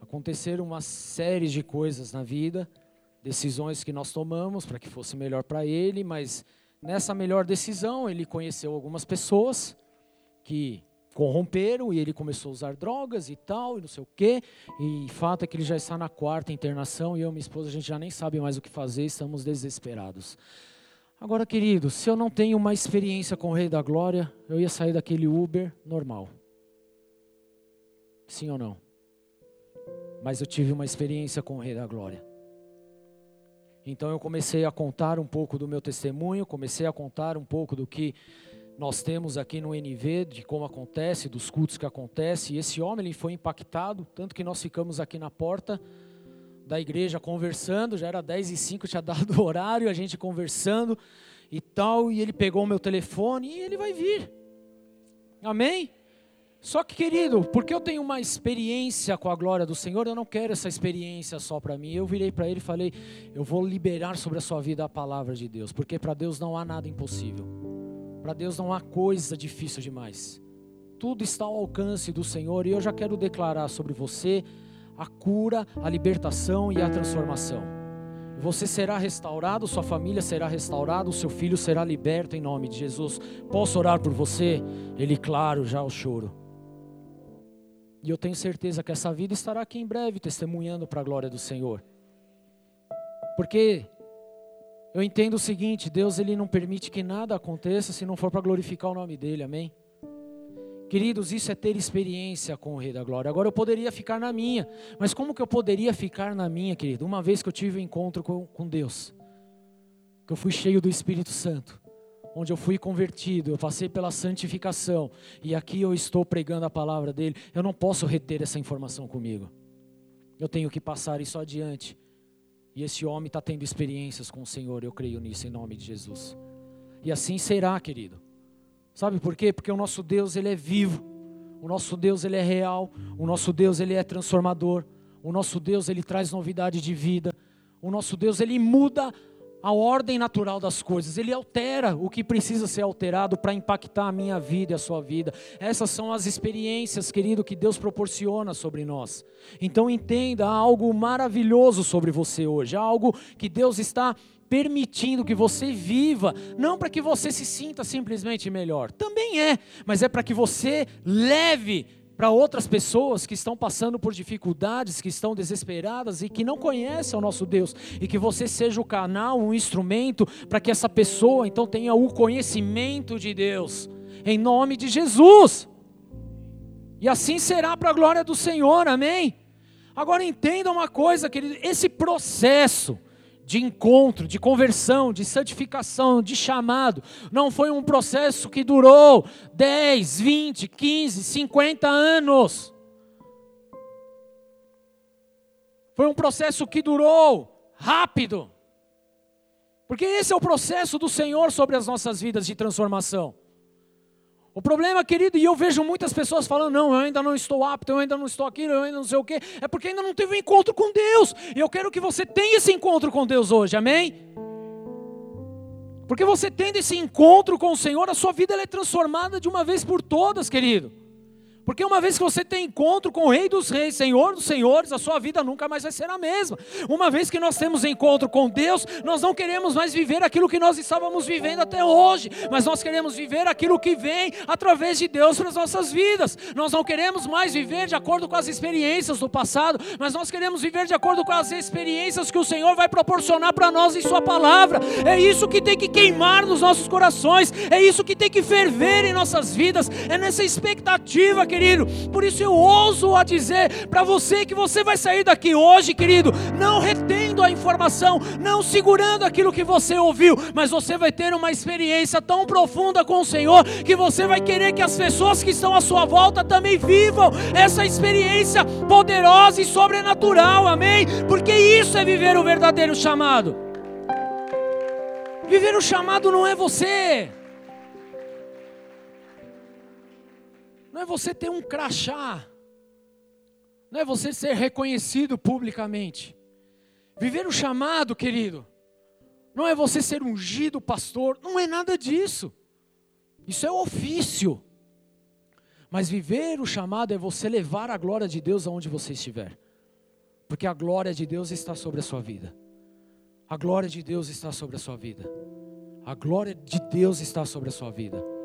A: Aconteceram uma série de coisas na vida, decisões que nós tomamos para que fosse melhor para ele, mas nessa melhor decisão, ele conheceu algumas pessoas que corromperam e ele começou a usar drogas e tal, e não sei o quê. E fato é que ele já está na quarta internação e eu e minha esposa a gente já nem sabe mais o que fazer, estamos desesperados. Agora, querido, se eu não tenho uma experiência com o Rei da Glória, eu ia sair daquele Uber normal. Sim ou não? Mas eu tive uma experiência com o Rei da Glória. Então eu comecei a contar um pouco do meu testemunho, comecei a contar um pouco do que nós temos aqui no NV, de como acontece, dos cultos que acontece. E esse homem ele foi impactado, tanto que nós ficamos aqui na porta da igreja conversando, já era 10 e 5, tinha dado o horário, a gente conversando e tal, e ele pegou o meu telefone e ele vai vir. Amém? Só que, querido, porque eu tenho uma experiência com a glória do Senhor, eu não quero essa experiência só para mim. Eu virei para ele e falei: Eu vou liberar sobre a sua vida a palavra de Deus, porque para Deus não há nada impossível. Para Deus não há coisa difícil demais. Tudo está ao alcance do Senhor e eu já quero declarar sobre você a cura, a libertação e a transformação. Você será restaurado, sua família será restaurada, o seu filho será liberto em nome de Jesus. Posso orar por você? Ele, claro, já o choro. E eu tenho certeza que essa vida estará aqui em breve testemunhando para a glória do Senhor. Porque eu entendo o seguinte, Deus ele não permite que nada aconteça se não for para glorificar o nome dele. Amém? Queridos, isso é ter experiência com o Rei da Glória. Agora eu poderia ficar na minha, mas como que eu poderia ficar na minha, querido? Uma vez que eu tive um encontro com, com Deus, que eu fui cheio do Espírito Santo, onde eu fui convertido, eu passei pela santificação, e aqui eu estou pregando a palavra dele, eu não posso reter essa informação comigo. Eu tenho que passar isso adiante. E esse homem está tendo experiências com o Senhor, eu creio nisso em nome de Jesus. E assim será, querido. Sabe por quê? Porque o nosso Deus, ele é vivo. O nosso Deus, ele é real. O nosso Deus, ele é transformador. O nosso Deus, ele traz novidade de vida. O nosso Deus, ele muda a ordem natural das coisas, ele altera o que precisa ser alterado para impactar a minha vida e a sua vida. Essas são as experiências, querido, que Deus proporciona sobre nós. Então entenda, há algo maravilhoso sobre você hoje, há algo que Deus está permitindo que você viva, não para que você se sinta simplesmente melhor, também é, mas é para que você leve para outras pessoas que estão passando por dificuldades, que estão desesperadas e que não conhecem o nosso Deus, e que você seja o canal, um instrumento para que essa pessoa então tenha o conhecimento de Deus, em nome de Jesus. E assim será para a glória do Senhor, amém? Agora entenda uma coisa, querido, esse processo de encontro, de conversão, de santificação, de chamado. Não foi um processo que durou 10, 20, 15, 50 anos. Foi um processo que durou rápido. Porque esse é o processo do Senhor sobre as nossas vidas de transformação. O problema, querido, e eu vejo muitas pessoas falando: não, eu ainda não estou apto, eu ainda não estou aqui, eu ainda não sei o quê, é porque ainda não teve um encontro com Deus. E eu quero que você tenha esse encontro com Deus hoje, amém? Porque você tendo esse encontro com o Senhor, a sua vida é transformada de uma vez por todas, querido. Porque uma vez que você tem encontro com o Rei dos Reis, Senhor dos Senhores, a sua vida nunca mais vai ser a mesma. Uma vez que nós temos encontro com Deus, nós não queremos mais viver aquilo que nós estávamos vivendo até hoje, mas nós queremos viver aquilo que vem através de Deus para as nossas vidas. Nós não queremos mais viver de acordo com as experiências do passado, mas nós queremos viver de acordo com as experiências que o Senhor vai proporcionar para nós em Sua palavra. É isso que tem que queimar nos nossos corações, é isso que tem que ferver em nossas vidas, é nessa expectativa que querido. Por isso eu ouso a dizer para você que você vai sair daqui hoje, querido, não retendo a informação, não segurando aquilo que você ouviu, mas você vai ter uma experiência tão profunda com o Senhor que você vai querer que as pessoas que estão à sua volta também vivam essa experiência poderosa e sobrenatural, amém? Porque isso é viver o verdadeiro chamado. Viver o chamado não é você. Não é você ter um crachá. Não é você ser reconhecido publicamente. Viver o chamado, querido. Não é você ser ungido pastor. Não é nada disso. Isso é ofício. Mas viver o chamado é você levar a glória de Deus aonde você estiver. Porque a glória de Deus está sobre a sua vida. A glória de Deus está sobre a sua vida. A glória de Deus está sobre a sua vida.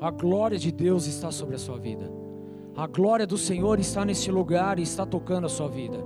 A: A glória de Deus está sobre a sua vida. A glória do Senhor está nesse lugar e está tocando a sua vida.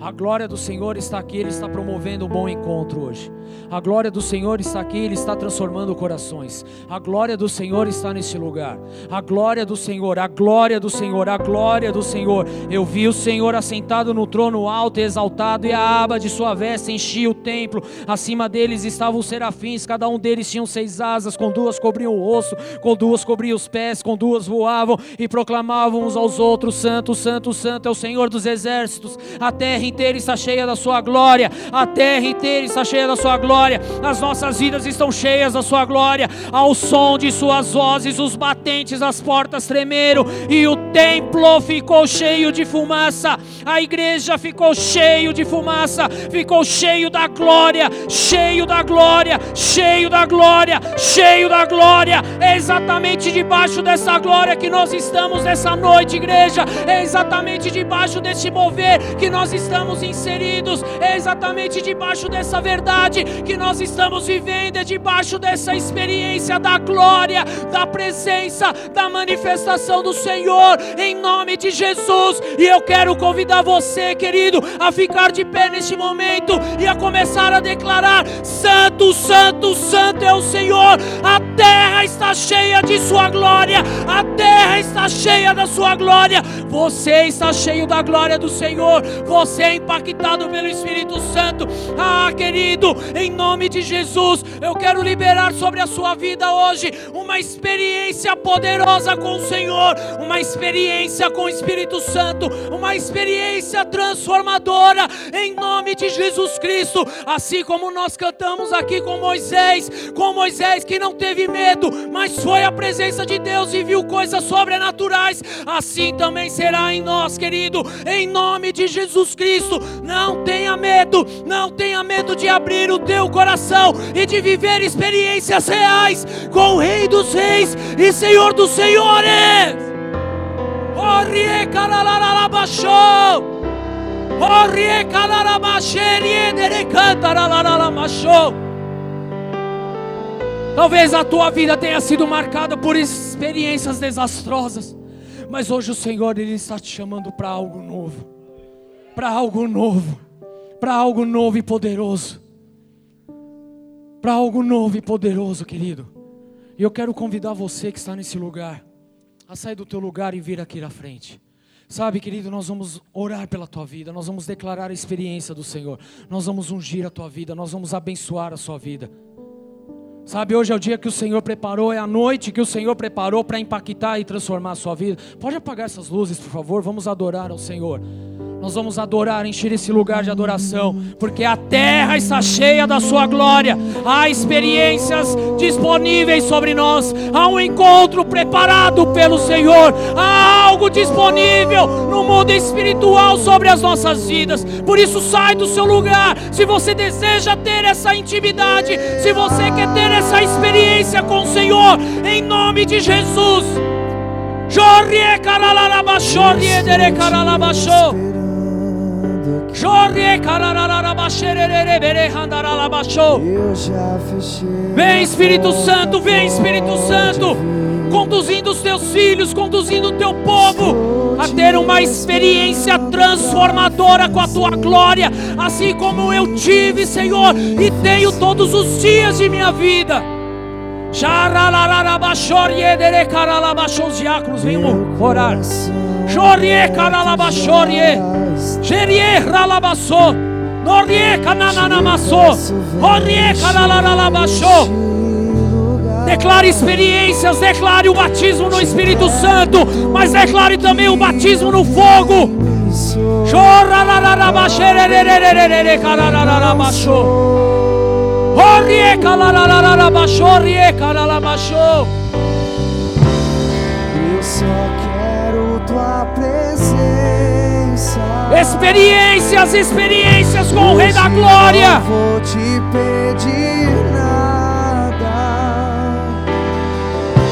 A: A glória do Senhor está aqui, Ele está promovendo um bom encontro hoje. A glória do Senhor está aqui, Ele está transformando corações. A glória do Senhor está nesse lugar. A glória do Senhor, a glória do Senhor, a glória do Senhor. Eu vi o Senhor assentado no trono alto e exaltado, e a aba de sua veste enchia o templo. Acima deles estavam os serafins, cada um deles tinha seis asas, com duas cobriam o rosto, com duas cobriam os pés, com duas voavam e proclamavam uns aos outros: Santo, Santo, Santo é o Senhor dos exércitos. A terra inteira está cheia da sua glória, a terra inteira está cheia da sua glória, as nossas vidas estão cheias da sua glória, ao som de suas vozes, os batentes das portas tremeram e o templo ficou cheio de fumaça, a igreja ficou cheio de fumaça, ficou cheio da glória, cheio da glória, cheio da glória, cheio da glória, é exatamente debaixo dessa glória que nós estamos nessa noite, igreja, é exatamente debaixo desse mover que nós estamos inseridos é exatamente debaixo dessa verdade que nós estamos vivendo, é debaixo dessa experiência da glória, da presença, da manifestação do Senhor, em nome de Jesus. E eu quero convidar você, querido, a ficar de pé neste momento e a começar a declarar: Santo, Santo, Santo é o Senhor, a terra está cheia de Sua glória, a terra está cheia da Sua glória, você está cheio da glória do Senhor, você é impactado pelo Espírito Santo. Ah, querido, em nome de Jesus, eu quero liberar sobre a sua vida hoje uma experiência poderosa com o Senhor, uma experiência com o Espírito Santo, uma experiência transformadora em nome de Jesus Cristo, assim como nós cantamos aqui com Moisés, com Moisés que não teve medo, mas foi a presença de Deus e viu coisas sobrenaturais, assim também será em nós, querido, em nome de Jesus Cristo. Não tenha medo, não tenha medo de abrir o teu coração e de viver experiências reais com o Rei dos Reis e Senhor dos Senhores. Talvez a tua vida tenha sido marcada por experiências desastrosas, mas hoje o Senhor ele está te chamando para algo novo, para algo novo, para algo novo e poderoso, para algo novo e poderoso, querido. E eu quero convidar você que está nesse lugar a sair do teu lugar e vir aqui na frente. Sabe, querido, nós vamos orar pela tua vida, nós vamos declarar a experiência do Senhor, nós vamos ungir a tua vida, nós vamos abençoar a sua vida. Sabe, hoje é o dia que o Senhor preparou, é a noite que o Senhor preparou para impactar e transformar a sua vida. Pode apagar essas luzes, por favor, vamos adorar ao Senhor. Nós vamos adorar, encher esse lugar de adoração, porque a terra está cheia da Sua glória. Há experiências disponíveis sobre nós, há um encontro preparado pelo Senhor, há algo disponível no mundo espiritual sobre as nossas vidas. Por isso, sai do seu lugar. Se você deseja ter essa intimidade, se você quer ter essa experiência com o Senhor, em nome de Jesus. Jorrie caralabashorrie dere caralabashor. Vem Espírito Santo, vem Espírito Santo, conduzindo os teus filhos, conduzindo o teu povo a ter uma experiência transformadora com a tua glória, assim como eu tive, Senhor, e tenho todos os dias de minha vida. Venham orar. Jorie caralabachorie. Gerie ralabasso. Norie cananamasso. Orie canalarabacho. Declare experiências, declare o batismo no Espírito Santo, mas declare também o batismo no fogo. Orie
C: tua presença.
A: Experiências, experiências com o Rei da Glória.
C: Não vou te pedir nada,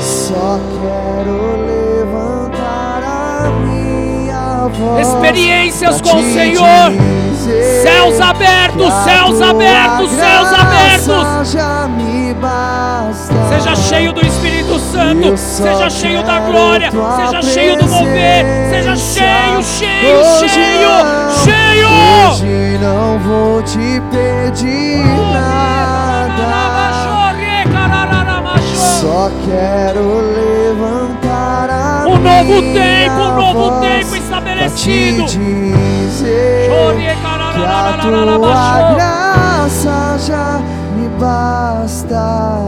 C: só quero levantar a minha voz.
A: Experiências com o Senhor. Céus abertos, céus abertos, céus abertos. Seja cheio do Espírito Santo, seja cheio da glória, seja cheio do mover, seja cheio, cheio, cheio, cheio.
C: Hoje não vou te pedir nada. Só quero levantar a
A: um novo tempo, um novo tempo estabelecido.
C: te dizer que a tua graça já me basta.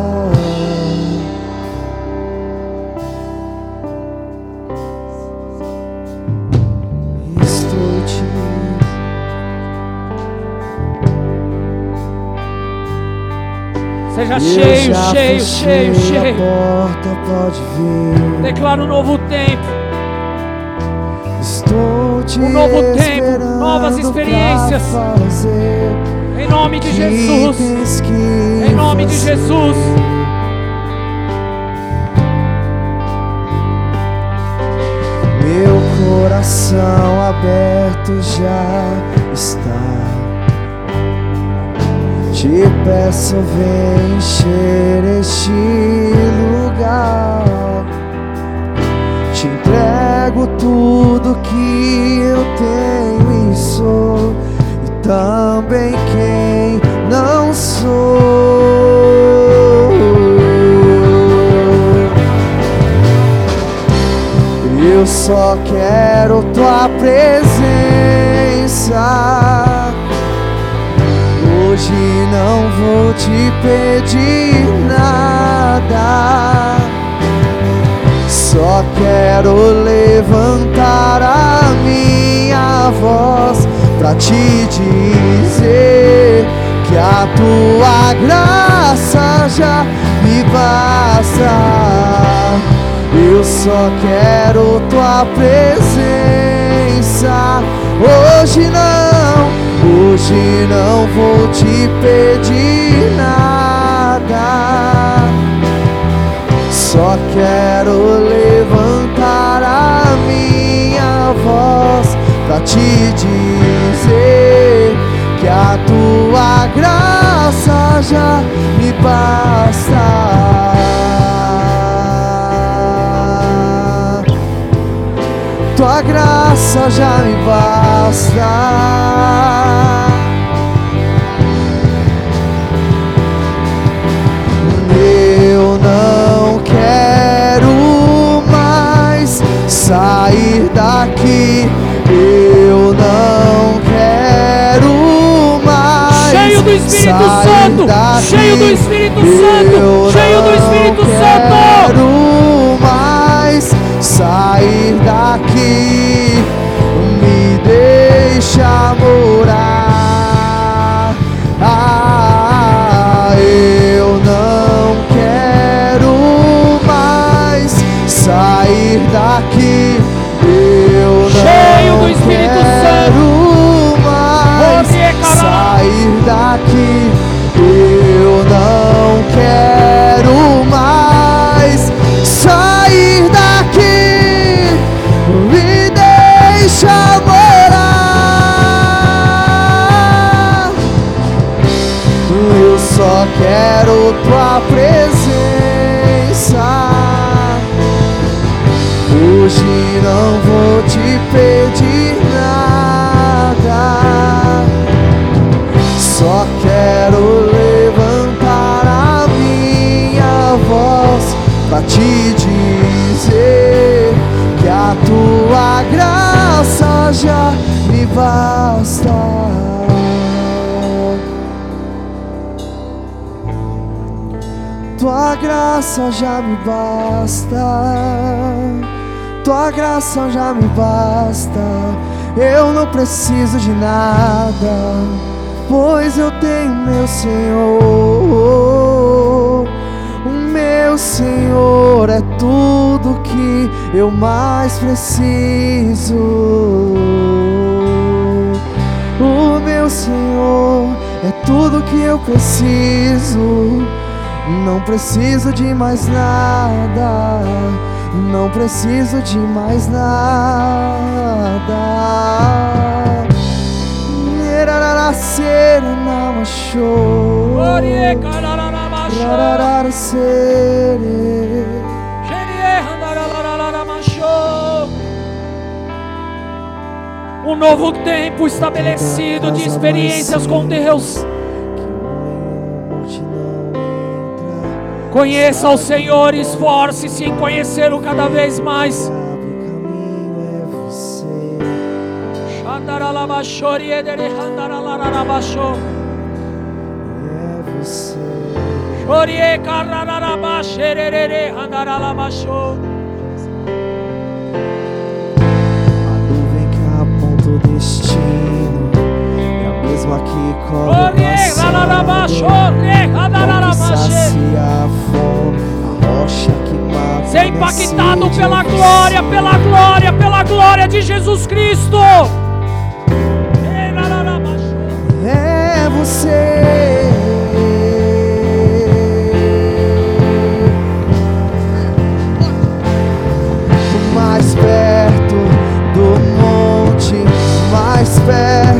A: Seja
C: Eu
A: cheio, cheio, cheio, cheio.
C: porta pode vir.
A: Declara um novo tempo.
C: Estou te
A: Um novo tempo, novas experiências. Em nome de Jesus. Em nome de. Jesus.
C: Meu coração aberto já estar. Te peço, vem encher este lugar. Te entrego tudo que eu tenho e sou, e também quem não sou. Eu só quero tua presença. Hoje não vou te pedir nada. Só quero levantar a minha voz pra te dizer que a tua graça já me basta. Eu só quero tua presença. Hoje não, hoje não vou te pedir nada. Só quero levantar a minha voz pra te dizer que a tua graça já me basta. Tua graça já me basta. Eu não quero mais sair daqui. Eu não quero mais
A: Cheio do Espírito
C: sair
A: Santo,
C: daqui.
A: cheio do Espírito Santo,
C: Eu
A: cheio do Espírito Santo.
C: Sair daqui. Me deixa morar. Ah, eu não quero mais sair daqui. Eu
A: Cheio do Espírito
C: quero mais
A: caralho.
C: sair daqui. Eu não quero quero tua presença. Hoje não vou te pedir nada. Só quero levantar a minha voz pra te dizer que a tua graça já me basta. Tua graça já me basta. Tua graça já me basta. Eu não preciso de nada, pois eu tenho meu Senhor. O meu Senhor é tudo que eu mais preciso. O meu Senhor é tudo que eu preciso. Não preciso de mais nada. Não preciso de mais nada. Nerararacera não achou.
A: Xerie, randararararabachô. Um novo tempo estabelecido de experiências com Deus. Conheça o Senhor e esforce-se em conhecê-lo cada vez mais. Xandaralabachori, edere, randararabaxê.
C: sacia a fome, a rocha que mata.
A: Ser impactado pela glória, pela glória, pela glória de Jesus Cristo.
C: é você. Mais perto do monte, mais perto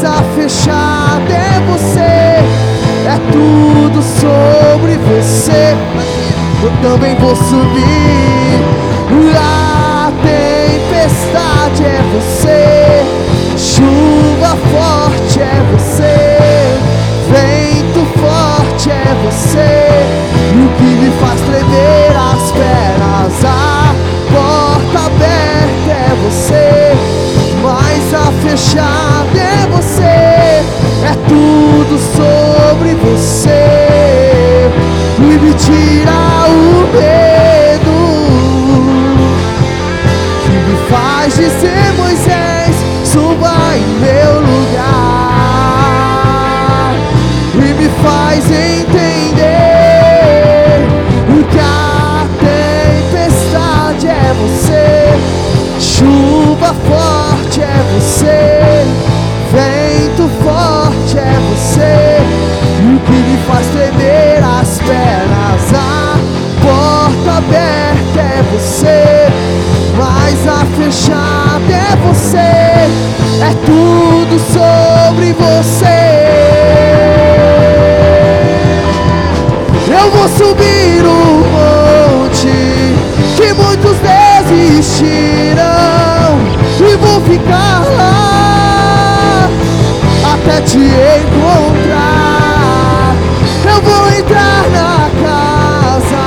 C: mas a fechada é você. É tudo sobre você. Eu também vou subir. A tempestade é você, chuva forte é você, vento forte é você. E o que me faz tremer as pernas A porta aberta é você Fechada é você É tudo sobre você. E me tira o medo Que me faz dizer Moisés você, vento forte é você, e o que me faz tremer as pernas. A porta aberta é você, mas a fechada é você, é tudo sobre até te encontrar. Eu vou entrar na casa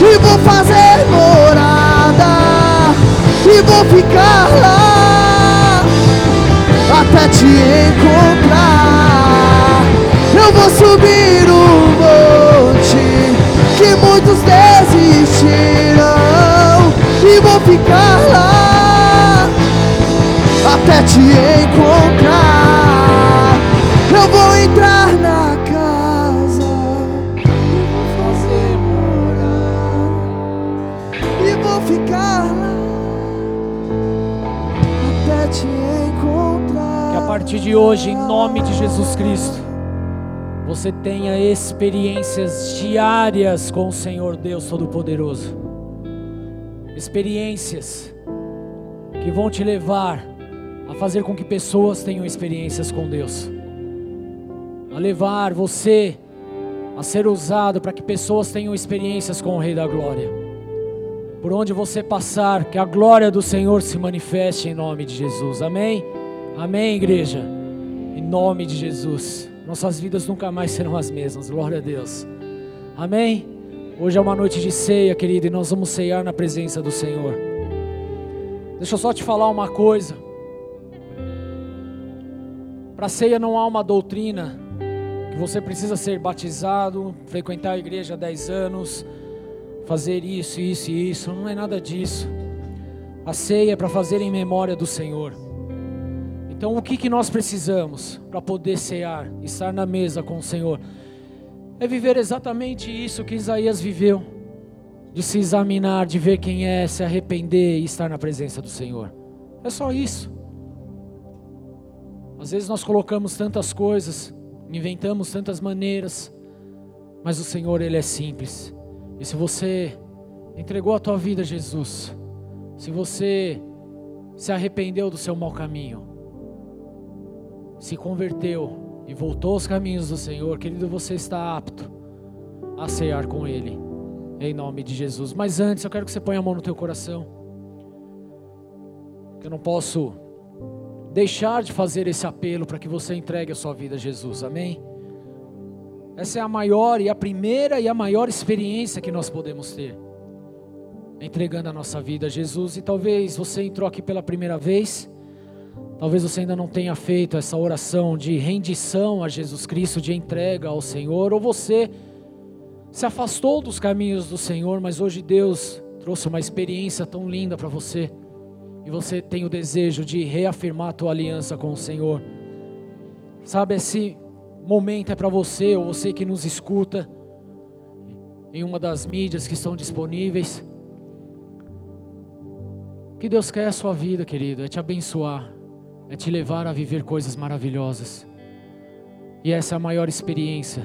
C: e vou fazer morada e vou ficar lá até te encontrar. Eu vou subir o monte que muitos desistirão e vou ficar lá até te encontrar. Entrar na casa e vou fazer morar e vou ficar lá até te encontrar.
A: Que a partir de hoje, em nome de Jesus Cristo, você tenha experiências diárias com o Senhor Deus Todo-Poderoso. Experiências que vão te levar a fazer com que pessoas tenham experiências com Deus, levar você a ser usado para que pessoas tenham experiências com o Rei da Glória. Por onde você passar, que a glória do Senhor se manifeste em nome de Jesus. Amém? Amém, igreja. Em nome de Jesus. Nossas vidas nunca mais serão as mesmas. Glória a Deus. Amém? Hoje é uma noite de ceia, querido, e nós vamos ceiar na presença do Senhor. Deixa eu só te falar uma coisa. Para ceia não há uma doutrina que você precisa ser batizado, frequentar a igreja há 10 anos, fazer isso, isso e isso. Não é nada disso. A ceia é para fazer em memória do Senhor. Então, o que, que nós precisamos para poder cear, estar na mesa com o Senhor? É viver exatamente isso que Isaías viveu, de se examinar, de ver quem é, se arrepender e estar na presença do Senhor. É só isso. Às vezes nós colocamos tantas coisas, inventamos tantas maneiras, mas o Senhor ele é simples. E se você entregou a tua vida a Jesus, se você se arrependeu do seu mau caminho, se converteu e voltou aos caminhos do Senhor, querido, você está apto a cear com Ele, em nome de Jesus. Mas antes, eu quero que você ponha a mão no teu coração. Que eu não posso deixar de fazer esse apelo para que você entregue a sua vida a Jesus, amém? Essa é a maior e a primeira e a maior experiência que nós podemos ter, entregando a nossa vida a Jesus. E talvez você entrou aqui pela primeira vez, talvez você ainda não tenha feito essa oração de rendição a Jesus Cristo, de entrega ao Senhor, ou você se afastou dos caminhos do Senhor, mas hoje Deus trouxe uma experiência tão linda para você e você tem o desejo de reafirmar a tua aliança com o Senhor. Sabe, esse momento é para você ou você que nos escuta em uma das mídias que estão disponíveis. Que Deus quer a sua vida, querido, é te abençoar, é te levar a viver coisas maravilhosas. E essa é a maior experiência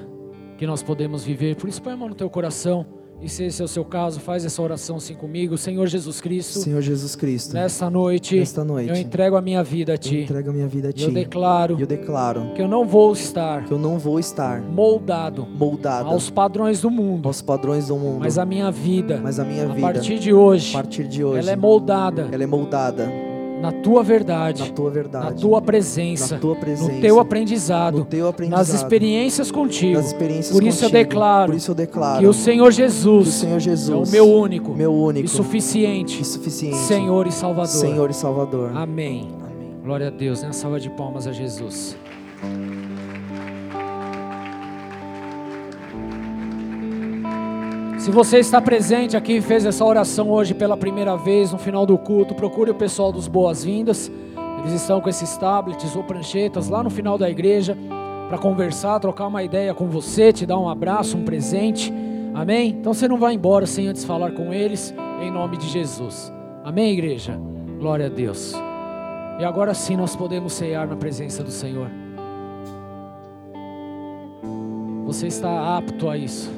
A: que nós podemos viver. Por isso, põe a mão no teu coração. E se esse é o seu caso, faz essa oração assim comigo. Senhor Jesus Cristo.
C: Senhor Jesus Cristo.
A: Nesta noite,
C: nesta noite
A: eu entrego a minha vida a Ti.
C: Eu entrego a minha vida a Ti.
A: Eu declaro,
C: eu declaro
A: que eu não vou estar,
C: que eu não vou estar
A: moldado,
C: moldado
A: aos padrões do mundo,
C: aos padrões do mundo.
A: Mas a minha vida,
C: mas a minha
A: a
C: vida,
A: partir de hoje,
C: a partir de hoje,
A: ela é moldada,
C: ela é moldada
A: na tua verdade,
C: na tua verdade,
A: na tua presença,
C: na tua presença
A: no teu aprendizado,
C: no teu aprendizado
A: nas experiências contigo.
C: nas experiências
A: por isso
C: contigo.
A: eu declaro,
C: por isso eu declaro
A: que o Senhor Jesus,
C: o Senhor Jesus
A: é o meu único,
C: meu único
A: e suficiente,
C: e suficiente
A: Senhor e Salvador.
C: Senhor e Salvador.
A: Amém.
C: Amém.
A: Glória a Deus. Né? Salva de palmas a Jesus. Se você está presente aqui e fez essa oração hoje pela primeira vez no final do culto, procure o pessoal dos Boas-Vindas. Eles estão com esses tablets ou pranchetas lá no final da igreja para conversar, trocar uma ideia com você, te dar um abraço, um presente. Amém? Então você não vai embora sem antes falar com eles, em nome de Jesus. Amém, igreja? Glória a Deus. E agora sim nós podemos ceiar na presença do Senhor. Você está apto a isso.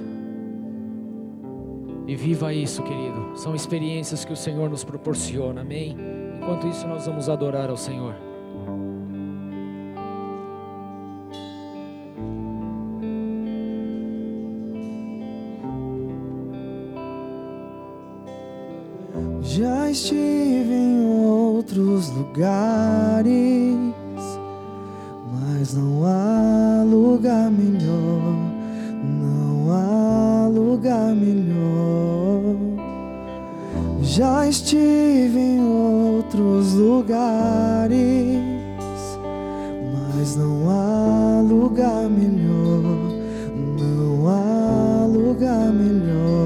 A: E viva isso, querido. São experiências que o Senhor nos proporciona, amém? Enquanto isso, nós vamos adorar ao Senhor.
C: Já estive em outros lugares, mas não há lugar melhor, há lugar melhor. Já estive em outros lugares, mas não há lugar melhor, não há lugar melhor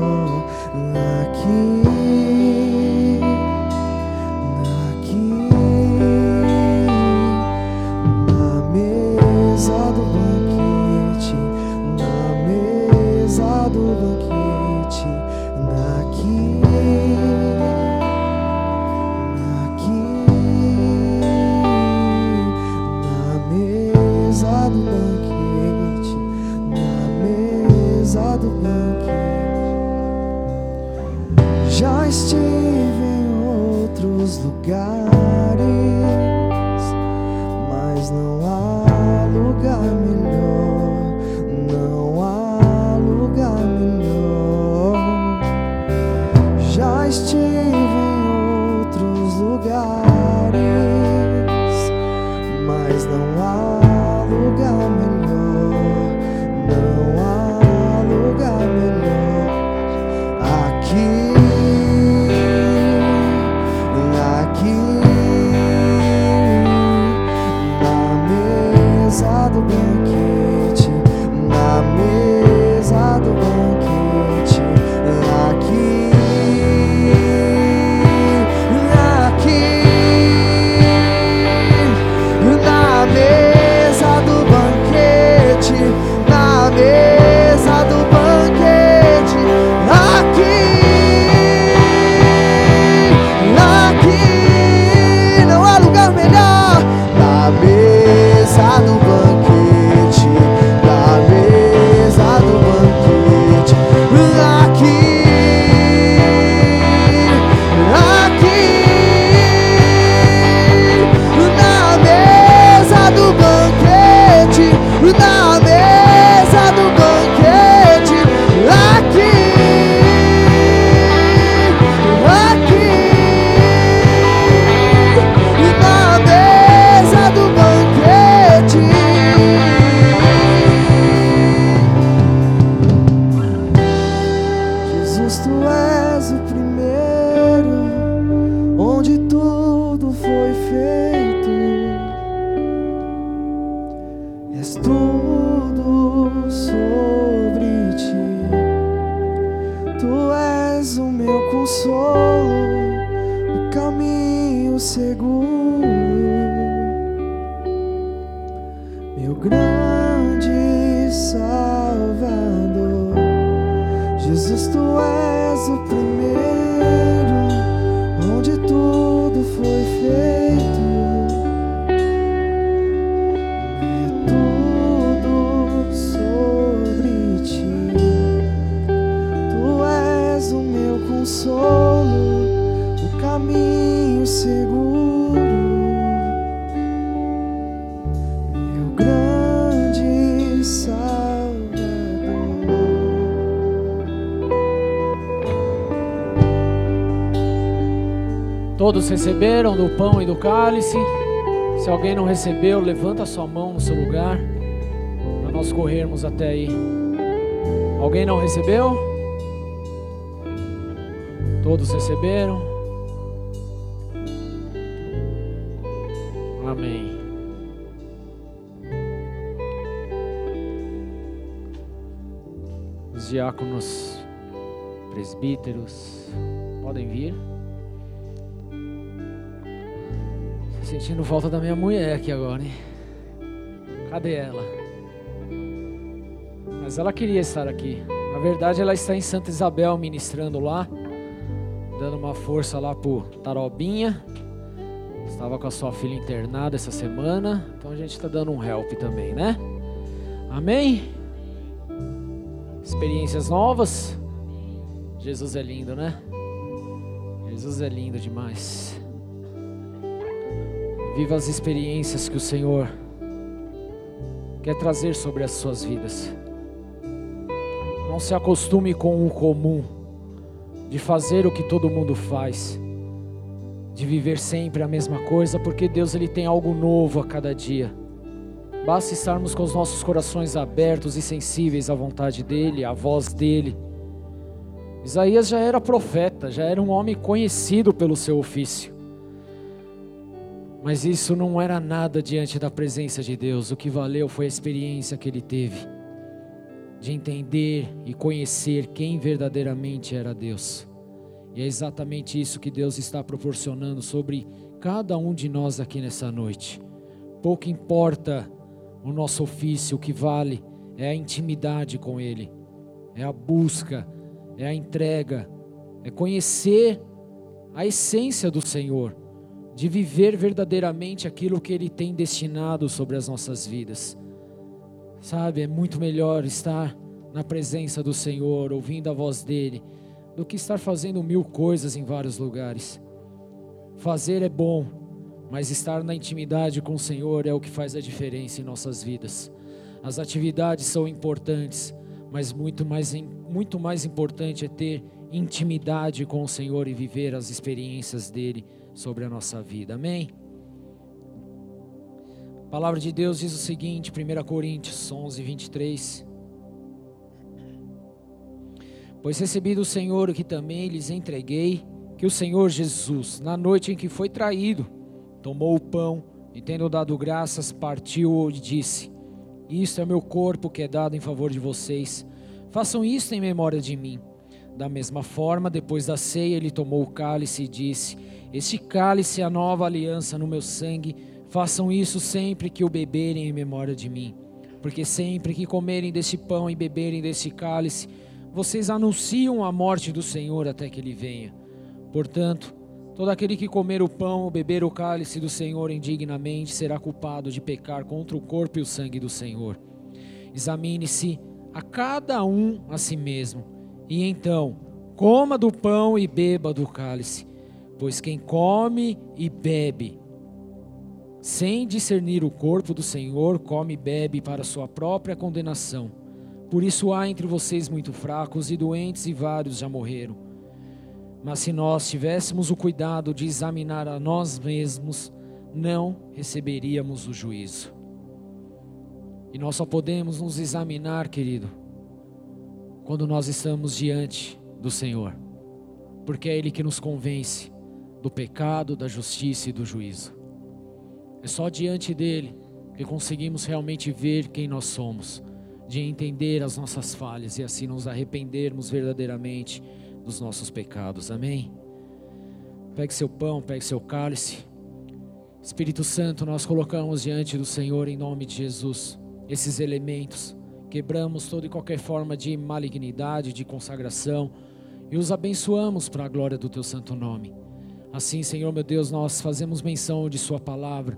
A: receberam do pão e do cálice. Se alguém não recebeu, levanta sua mão no seu lugar para nós corrermos até aí. Alguém não recebeu? Todos receberam? Amém. Os diáconos, presbíteros, podem vir. Falta da minha mulher aqui agora, hein? Cadê ela? Mas ela queria estar aqui. Na verdade, ela está em Santa Isabel ministrando lá, dando uma força lá pro Tarobinha. Estava com a sua filha internada essa semana, então a gente está dando um help também, né? Amém? Experiências novas. Jesus é lindo, né? Jesus é lindo demais. Viva as experiências que o Senhor quer trazer sobre as suas vidas. Não se acostume com o comum, de fazer o que todo mundo faz, de viver sempre a mesma coisa, porque Deus ele tem algo novo a cada dia. Basta estarmos com os nossos corações abertos e sensíveis à vontade dele, à voz dele. Isaías já era profeta, já era um homem conhecido pelo seu ofício. Mas isso não era nada diante da presença de Deus. O que valeu foi a experiência que ele teve de entender e conhecer quem verdadeiramente era Deus. E é exatamente isso que Deus está proporcionando sobre cada um de nós aqui nessa noite. Pouco importa o nosso ofício, o que vale é a intimidade com Ele, é a busca, é a entrega, é conhecer a essência do Senhor, de viver verdadeiramente aquilo que Ele tem destinado sobre as nossas vidas. Sabe, é muito melhor estar na presença do Senhor, ouvindo a voz dEle, do que estar fazendo mil coisas em vários lugares. Fazer é bom, mas estar na intimidade com o Senhor é o que faz a diferença em nossas vidas. As atividades são importantes, mas muito mais, muito mais importante é ter intimidade com o Senhor e viver as experiências dele sobre a nossa vida. Amém? A palavra de Deus diz o seguinte, 1 Coríntios 11, 23. Pois recebi do Senhor o que também lhes entreguei, que o Senhor Jesus, na noite em que foi traído, tomou o pão e, tendo dado graças, partiu e disse: Isto é meu corpo que é dado em favor de vocês. Façam isto em memória de mim. Da mesma forma, depois da ceia, ele tomou o cálice e disse: Este cálice é a nova aliança no meu sangue. Façam isso sempre que o beberem em memória de mim. Porque sempre que comerem deste pão e beberem deste cálice, vocês anunciam a morte do Senhor até que ele venha. Portanto, todo aquele que comer o pão ou beber o cálice do Senhor indignamente será culpado de pecar contra o corpo e o sangue do Senhor. Examine-se a cada um a si mesmo, e então coma do pão e beba do cálice, pois quem come e bebe sem discernir o corpo do Senhor, come e bebe para sua própria condenação. Por isso há entre vocês muito fracos e doentes, e vários já morreram. Mas se nós tivéssemos o cuidado de examinar a nós mesmos, não receberíamos o juízo. E nós só podemos nos examinar, querido, quando nós estamos diante do Senhor, porque é Ele que nos convence do pecado, da justiça e do juízo. É só diante dele que conseguimos realmente ver quem nós somos, de entender as nossas falhas e assim nos arrependermos verdadeiramente dos nossos pecados. Amém? Pegue seu pão, pegue seu cálice. Espírito Santo, nós colocamos diante do Senhor em nome de Jesus esses elementos. Quebramos toda e qualquer forma de malignidade, de consagração e os abençoamos para a glória do teu santo nome. Assim, Senhor meu Deus, nós fazemos menção de Sua palavra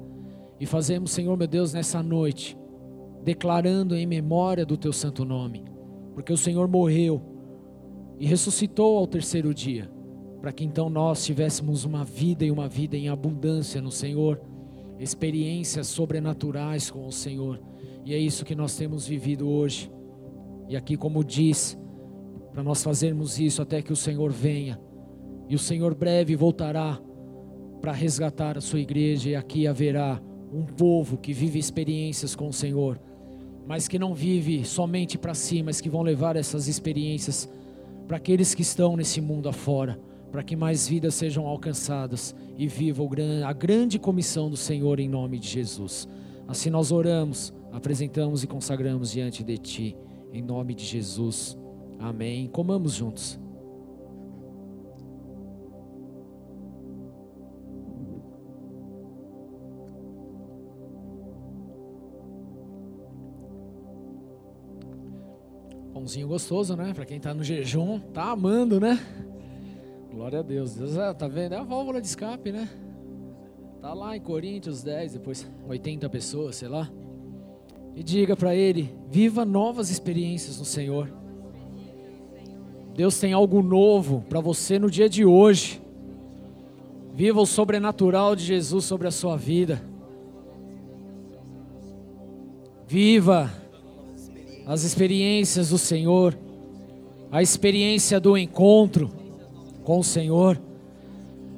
A: e fazemos, Senhor meu Deus, nessa noite, declarando em memória do teu santo nome, porque o Senhor morreu e ressuscitou ao terceiro dia para que então nós tivéssemos uma vida e uma vida em abundância no Senhor, experiências sobrenaturais com o Senhor. E é isso que nós temos vivido hoje. E aqui, como diz, para nós fazermos isso até que o Senhor venha. E o Senhor breve voltará para resgatar a sua igreja, e aqui haverá um povo que vive experiências com o Senhor, mas que não vive somente para si, mas que vão levar essas experiências para aqueles que estão nesse mundo afora para que mais vidas sejam alcançadas e viva a grande comissão do Senhor em nome de Jesus. Assim nós oramos, apresentamos e consagramos diante de Ti, em nome de Jesus. Amém. Comamos juntos. Pãozinho gostoso, né? Para quem está no jejum, tá amando, né? Glória a Deus. Deus é, tá vendo? É a válvula de escape, né? Tá lá em Coríntios 10, depois 80 pessoas, sei lá. E diga para ele: viva novas experiências no Senhor. Deus tem algo novo para você no dia de hoje. Viva o sobrenatural de Jesus sobre a sua vida. Viva as experiências do Senhor, a experiência do encontro com o Senhor,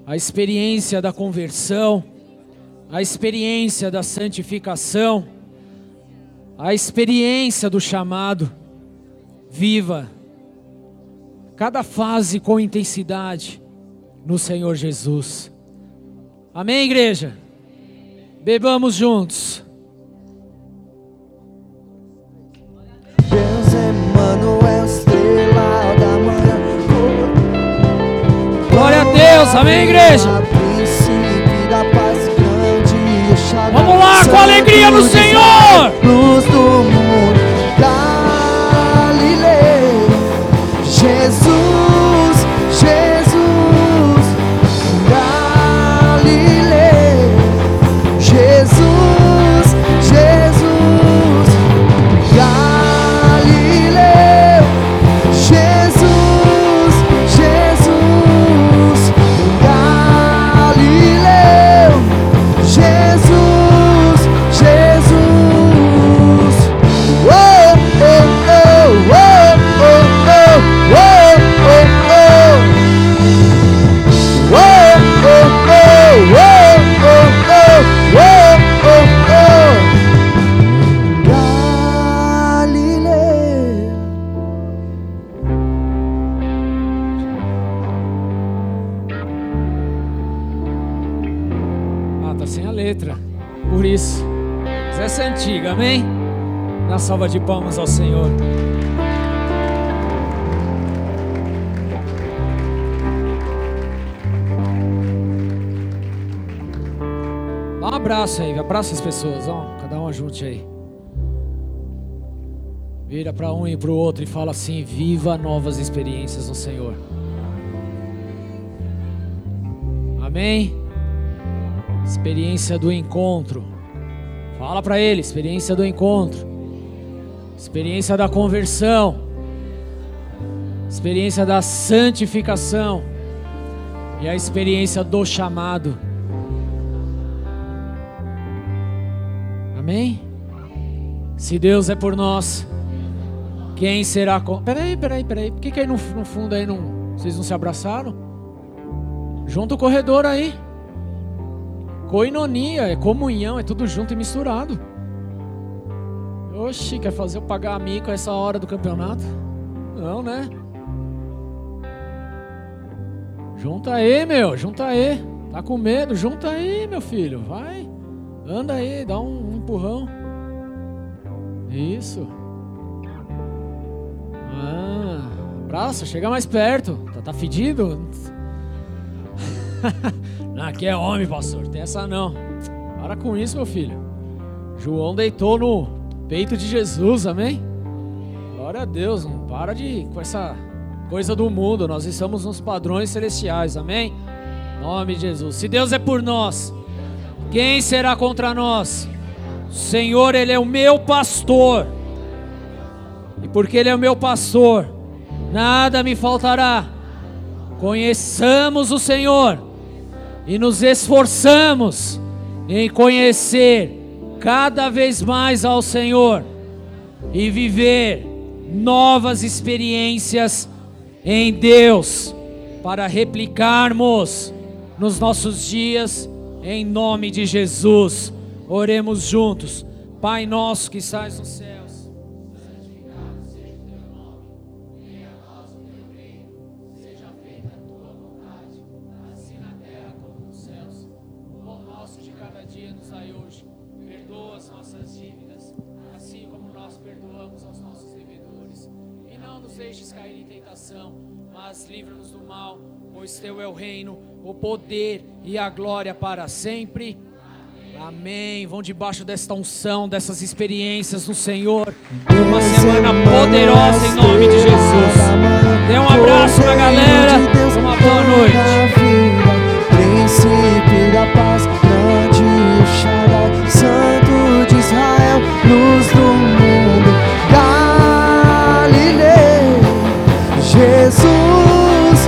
A: a experiência da conversão, a experiência da santificação, a experiência do chamado. Viva cada fase com intensidade no Senhor Jesus. Amém, igreja? Bebamos juntos.
C: Deus Emmanuel, estrela da manhã.
A: Glória a Deus, amém, igreja? Vamos lá, com alegria no Senhor! Antiga, amém? Na salva de palmas ao Senhor. Dá um abraço aí, abraça as pessoas, ó. Cada um junte aí. Vira para um e para o outro e fala assim: Viva novas experiências no Senhor. Amém? Experiência do encontro. Fala para ele, experiência do encontro. Experiência da conversão. Experiência da santificação. E a experiência do chamado. Amém? Se Deus é por nós, quem será com. Peraí, peraí, peraí. Por que, que aí no, no fundo aí não. Vocês não se abraçaram? Junta o corredor aí. Coinonia, é comunhão, é tudo junto e misturado. Oxi, quer fazer eu pagar a mico a essa hora do campeonato? Não, né? Junta aí, meu, junta aí. Tá com medo? Junta aí, meu filho. Vai. Anda aí, dá um, um empurrão. Isso. Ah, abraça, chega mais perto. Tá, tá fedido? Aqui é homem, pastor. Tem essa não. Para com isso, meu filho. João deitou no peito de Jesus, amém? Glória a Deus. Não para de com essa coisa do mundo. Nós estamos nos padrões celestiais, amém? Em nome de Jesus. Se Deus é por nós, quem será contra nós? O Senhor, Ele é o meu pastor. E porque Ele é o meu pastor, nada me faltará. Conheçamos o Senhor e nos esforçamos em conhecer cada vez mais ao Senhor e viver novas experiências em Deus para replicarmos nos nossos dias em nome de Jesus. Oremos juntos. Pai nosso que estás no céu pois teu é o reino, o poder e a glória para sempre. Amém. Vão debaixo desta unção, dessas experiências do Senhor. Uma semana poderosa em nome de Jesus. Dê um abraço pra galera. Uma boa noite.